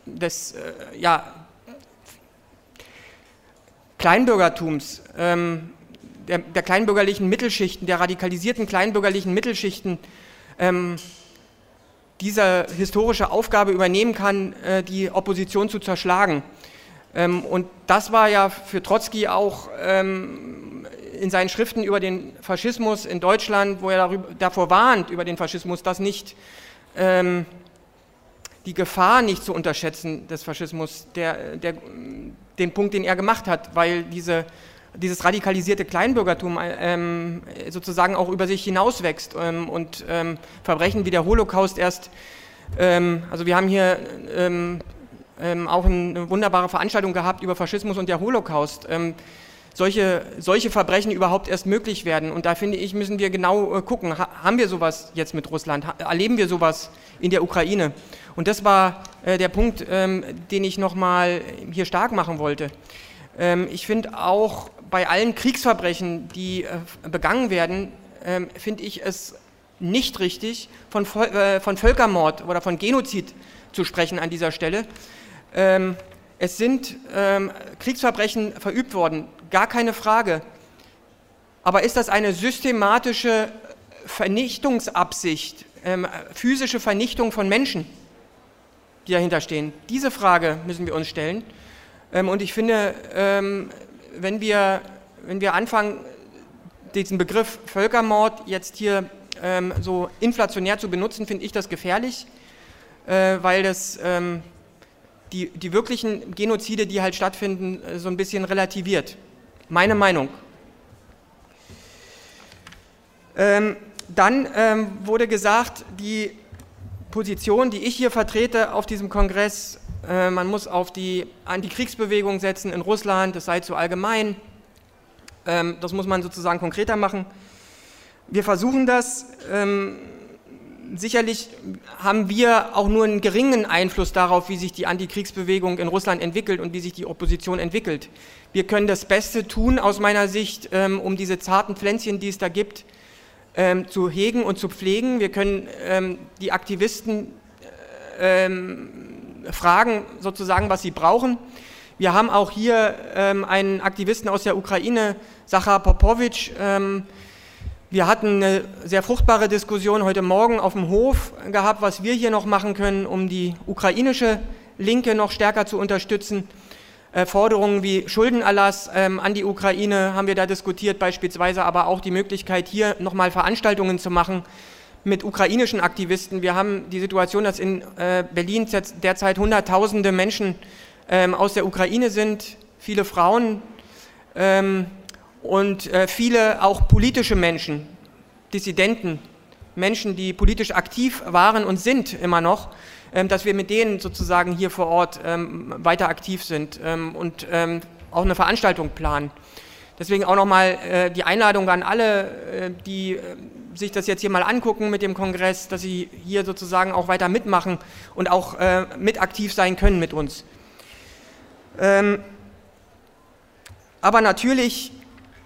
des ja, Kleinbürgertums ähm, der, der kleinbürgerlichen Mittelschichten, der radikalisierten kleinbürgerlichen Mittelschichten ähm, diese historische Aufgabe übernehmen kann, äh, die Opposition zu zerschlagen. Ähm, und das war ja für Trotzki auch ähm, in seinen Schriften über den Faschismus in Deutschland, wo er darüber, davor warnt, über den Faschismus, dass nicht ähm, die Gefahr nicht zu unterschätzen des Faschismus, der, der, den Punkt, den er gemacht hat, weil diese dieses radikalisierte Kleinbürgertum ähm, sozusagen auch über sich hinauswächst ähm, und ähm, Verbrechen wie der Holocaust erst, ähm, also wir haben hier ähm, ähm, auch eine wunderbare Veranstaltung gehabt über Faschismus und der Holocaust. solche, solche Verbrechen überhaupt erst möglich werden. Und da finde ich, müssen wir genau äh, gucken, ha haben wir sowas jetzt mit Russland? Ha erleben wir sowas in der Ukraine? Und das war äh, der Punkt, den ich nochmal hier stark machen wollte. ich finde auch, bei allen Kriegsverbrechen, die äh, begangen werden, äh, finde ich es nicht richtig, von, äh, von, Völkermord oder von Genozid zu sprechen an dieser Stelle. Ähm, es sind ähm, Kriegsverbrechen verübt worden, gar keine Frage. Aber ist das eine systematische Vernichtungsabsicht, ähm, physische Vernichtung von Menschen? die dahinter stehen? Diese Frage müssen wir uns stellen. Ähm, und ich finde, ähm, wenn, wir, wenn wir anfangen, diesen Begriff Völkermord jetzt hier ähm, so inflationär zu benutzen, finde ich das gefährlich, äh, weil das ähm, die, die wirklichen Genozide, die halt stattfinden, äh, so ein bisschen relativiert. Meine Meinung. Ähm, dann ähm, wurde gesagt, die Position, die ich hier vertrete auf diesem Kongress, äh, man muss auf die Antikriegsbewegung setzen in Russland, das sei zu allgemein. Ähm, das muss man sozusagen konkreter machen. Wir versuchen das. Ähm, sicherlich haben wir auch nur einen geringen Einfluss darauf, wie sich die Antikriegsbewegung in Russland entwickelt und wie sich die Opposition entwickelt. Wir können das Beste tun aus meiner Sicht, ähm, um diese zarten Pflänzchen, die es da gibt, ähm, zu hegen und zu pflegen. Wir können ähm, die Aktivisten fragen, sozusagen, was sie brauchen. Wir haben auch hier einen Aktivisten aus der Ukraine, Sachar Popovic, wir hatten eine sehr fruchtbare Diskussion heute Morgen auf dem Hof gehabt, was wir hier noch machen können, um die ukrainische Linke noch stärker zu unterstützen. Äh, Forderungen wie Schuldenerlass ähm, an die Ukraine haben wir da diskutiert, beispielsweise aber auch die Möglichkeit, hier nochmal Veranstaltungen zu machen mit ukrainischen Aktivisten. Wir haben die Situation, dass in äh, Berlin derzeit Hunderttausende Menschen ähm, aus der Ukraine sind, viele Frauen. Ähm, und äh, viele auch politische Menschen, Dissidenten, Menschen, die politisch aktiv waren und sind immer noch, ähm, dass wir mit denen sozusagen hier vor Ort weiter aktiv sind und auch eine Veranstaltung planen. Deswegen auch nochmal äh, die Einladung an alle, die sich das jetzt hier mal angucken mit dem Kongress, dass sie hier sozusagen auch weiter mitmachen und auch äh, mit aktiv sein können mit uns. Ähm, aber natürlich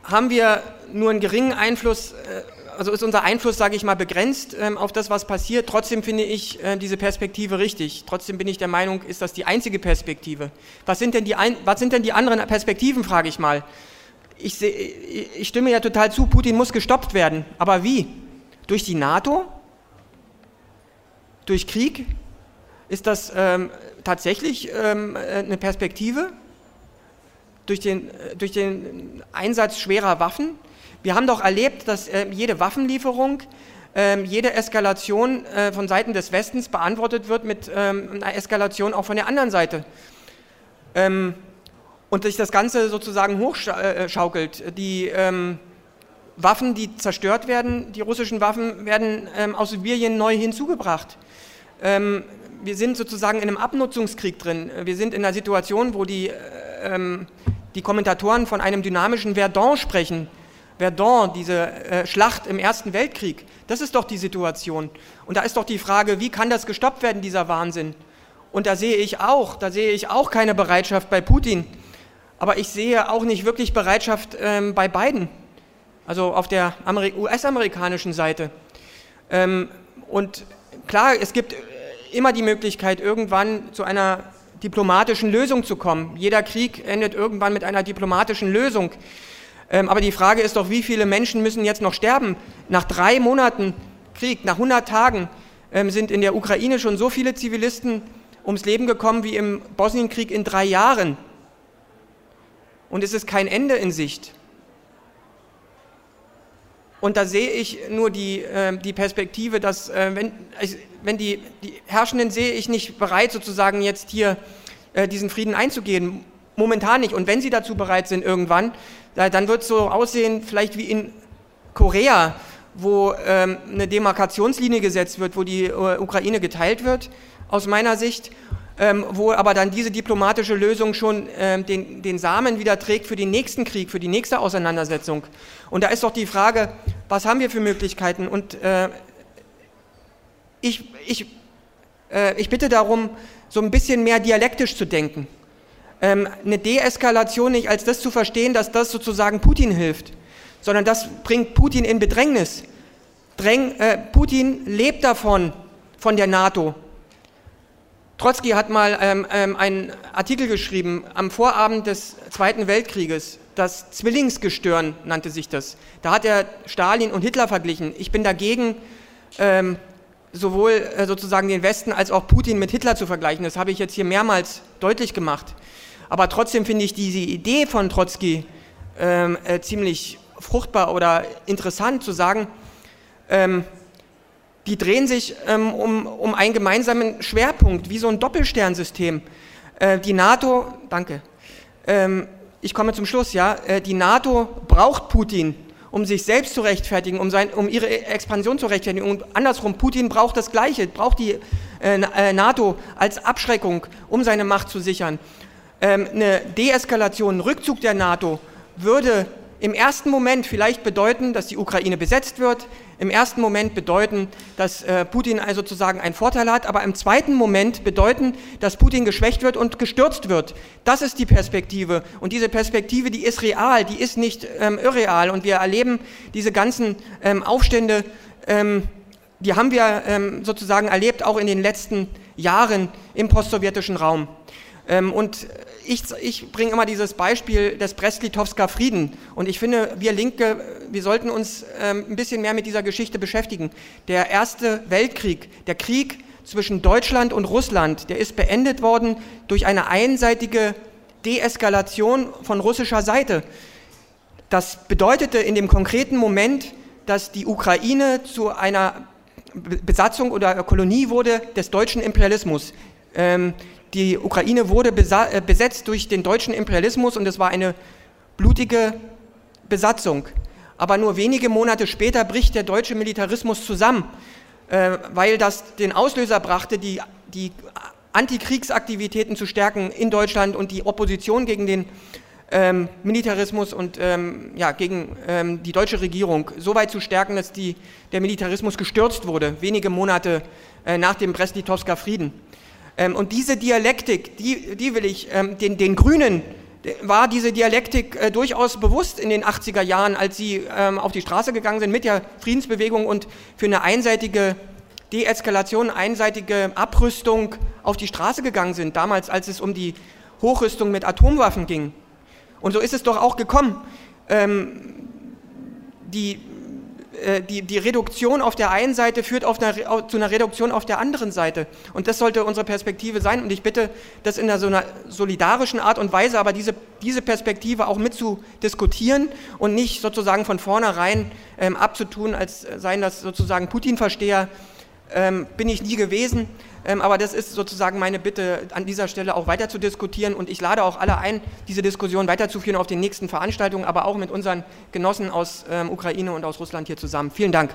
haben wir nur einen geringen Einfluss, äh, also ist unser Einfluss, sage ich mal, begrenzt ähm, auf das, was passiert. Trotzdem finde ich äh, diese Perspektive richtig. Trotzdem bin ich der Meinung, ist das die einzige Perspektive. Was sind denn die, was sind denn die anderen Perspektiven, frage ich mal. Ich, seh, ich stimme ja total zu, Putin muss gestoppt werden. Aber wie? Durch die NATO? Durch Krieg? Ist das ähm, tatsächlich ähm, eine Perspektive? durch den, äh, durch den Einsatz schwerer Waffen. Wir haben doch erlebt, dass äh, jede Waffenlieferung, äh, jede Eskalation äh, von Seiten des Westens beantwortet wird mit ähm, einer Eskalation auch von der anderen Seite. Ähm, und sich das Ganze sozusagen hochschaukelt. Die ähm, Waffen, die zerstört werden, die russischen Waffen, werden ähm, aus Sibirien neu hinzugebracht. Ähm, wir sind sozusagen in einem Abnutzungskrieg drin. Wir sind in einer Situation, wo die ähm, die Kommentatoren von einem dynamischen Verdun sprechen. Verdun, diese äh, Schlacht im Ersten Weltkrieg, das ist doch die Situation. Und da ist doch die Frage, wie kann das gestoppt werden, dieser Wahnsinn? Und da sehe ich auch, da sehe ich auch keine Bereitschaft bei Putin. Aber ich sehe auch nicht wirklich Bereitschaft ähm, bei Biden, also auf der US-amerikanischen Seite. Ähm, und klar, es gibt immer die Möglichkeit, irgendwann zu einer diplomatischen Lösung zu kommen. Jeder Krieg endet irgendwann mit einer diplomatischen Lösung. Ähm, aber die Frage ist doch, wie viele Menschen müssen jetzt noch sterben? Nach drei Monaten Krieg, nach 100 Tagen ähm, sind in der Ukraine schon so viele Zivilisten ums Leben gekommen wie im Bosnienkrieg in drei Jahren. Und es ist kein Ende in Sicht. Und da sehe ich nur die, äh, die Perspektive, dass äh, wenn, wenn die, die Herrschenden sehe ich nicht bereit, sozusagen jetzt hier äh, diesen Frieden einzugehen. Momentan nicht. Und wenn sie dazu bereit sind irgendwann, dann wird es so aussehen, vielleicht wie in Korea, wo ähm, eine Demarkationslinie gesetzt wird, wo die äh, Ukraine geteilt wird, aus meiner Sicht ähm, wo aber dann diese diplomatische Lösung schon ähm, den, den Samen wieder trägt für den nächsten Krieg, für die nächste Auseinandersetzung. Und da ist doch die Frage, was haben wir für Möglichkeiten? Und äh, ich, ich, äh, ich bitte darum, so ein bisschen mehr dialektisch zu denken. Ähm, eine Deeskalation nicht als das zu verstehen, dass das sozusagen Putin hilft, sondern das bringt Putin in Bedrängnis. Dräng, äh, Putin lebt davon, von der NATO. Trotzki hat mal ähm, ähm, einen Artikel geschrieben am Vorabend des Zweiten Weltkrieges. Das Zwillingsgestirn nannte sich das. Da hat er Stalin und Hitler verglichen. Ich bin dagegen, ähm, sowohl äh, sozusagen den Westen als auch Putin mit Hitler zu vergleichen. Das habe ich jetzt hier mehrmals deutlich gemacht. Aber trotzdem finde ich diese Idee von Trotzki ähm, äh, ziemlich fruchtbar oder interessant zu sagen, ähm, die drehen sich ähm, um, um einen gemeinsamen Schwerpunkt, wie so ein Doppelsternsystem. Äh, die NATO, danke, ähm, ich komme zum Schluss, ja, äh, die NATO braucht Putin, um sich selbst zu rechtfertigen, um, sein, um ihre Expansion zu rechtfertigen. Und andersrum, Putin braucht das Gleiche, braucht die äh, äh NATO als Abschreckung, um seine Macht zu sichern. Ähm, eine Deeskalation, ein Rückzug der NATO würde im ersten Moment vielleicht bedeuten, dass die Ukraine besetzt wird, im ersten Moment bedeuten, dass äh, Putin also sozusagen einen Vorteil hat, aber im zweiten Moment bedeuten, dass Putin geschwächt wird und gestürzt wird. Das ist die Perspektive. Und diese Perspektive, die ist real, die ist nicht ähm, irreal. Und wir erleben diese ganzen ähm, Aufstände, ähm, die haben wir ähm, sozusagen erlebt, auch in den letzten Jahren im postsowjetischen Raum. Ähm, und ich, ich bringe immer dieses Beispiel des Brest-Litowsker Frieden. Und ich finde, wir Linke, wir sollten uns ähm, ein bisschen mehr mit dieser Geschichte beschäftigen. Der Erste Weltkrieg, der Krieg zwischen Deutschland und Russland, der ist beendet worden durch eine einseitige Deeskalation von russischer Seite. Das bedeutete in dem konkreten Moment, dass die Ukraine zu einer Besatzung oder Kolonie wurde des deutschen Imperialismus. Ähm, die Ukraine wurde äh, besetzt durch den deutschen Imperialismus und es war eine blutige Besatzung. Aber nur wenige Monate später bricht der deutsche Militarismus zusammen, äh, weil das den Auslöser brachte, die, die Antikriegsaktivitäten zu stärken in Deutschland und die Opposition gegen den ähm, Militarismus und ähm, ja, gegen ähm, die deutsche Regierung so weit zu stärken, dass die, der Militarismus gestürzt wurde, wenige Monate äh, nach dem Brest-Litowsker Frieden. Ähm, und diese Dialektik, die, die will ich ähm, den, den Grünen, war diese Dialektik äh, durchaus bewusst in den 80er Jahren, als sie ähm, auf die Straße gegangen sind mit der Friedensbewegung und für eine einseitige Deeskalation, einseitige Abrüstung auf die Straße gegangen sind, damals als es um die Hochrüstung mit Atomwaffen ging. Und so ist es doch auch gekommen. Ähm, die die, die Reduktion auf der einen Seite führt eine, zu einer Reduktion auf der anderen Seite. Und das sollte unsere Perspektive sein. Und ich bitte, das in einer so einer solidarischen Art und Weise, aber diese, diese Perspektive auch mit zu diskutieren und nicht sozusagen von vornherein ähm, abzutun, als seien das sozusagen Putin-Versteher, ähm, bin ich nie gewesen. Ähm, aber das ist sozusagen meine Bitte, an dieser Stelle auch weiter zu diskutieren. Und ich lade auch alle ein, diese Diskussion weiterzuführen auf den nächsten Veranstaltungen, aber auch mit unseren Genossen aus ähm, Ukraine und aus Russland hier zusammen. Vielen Dank.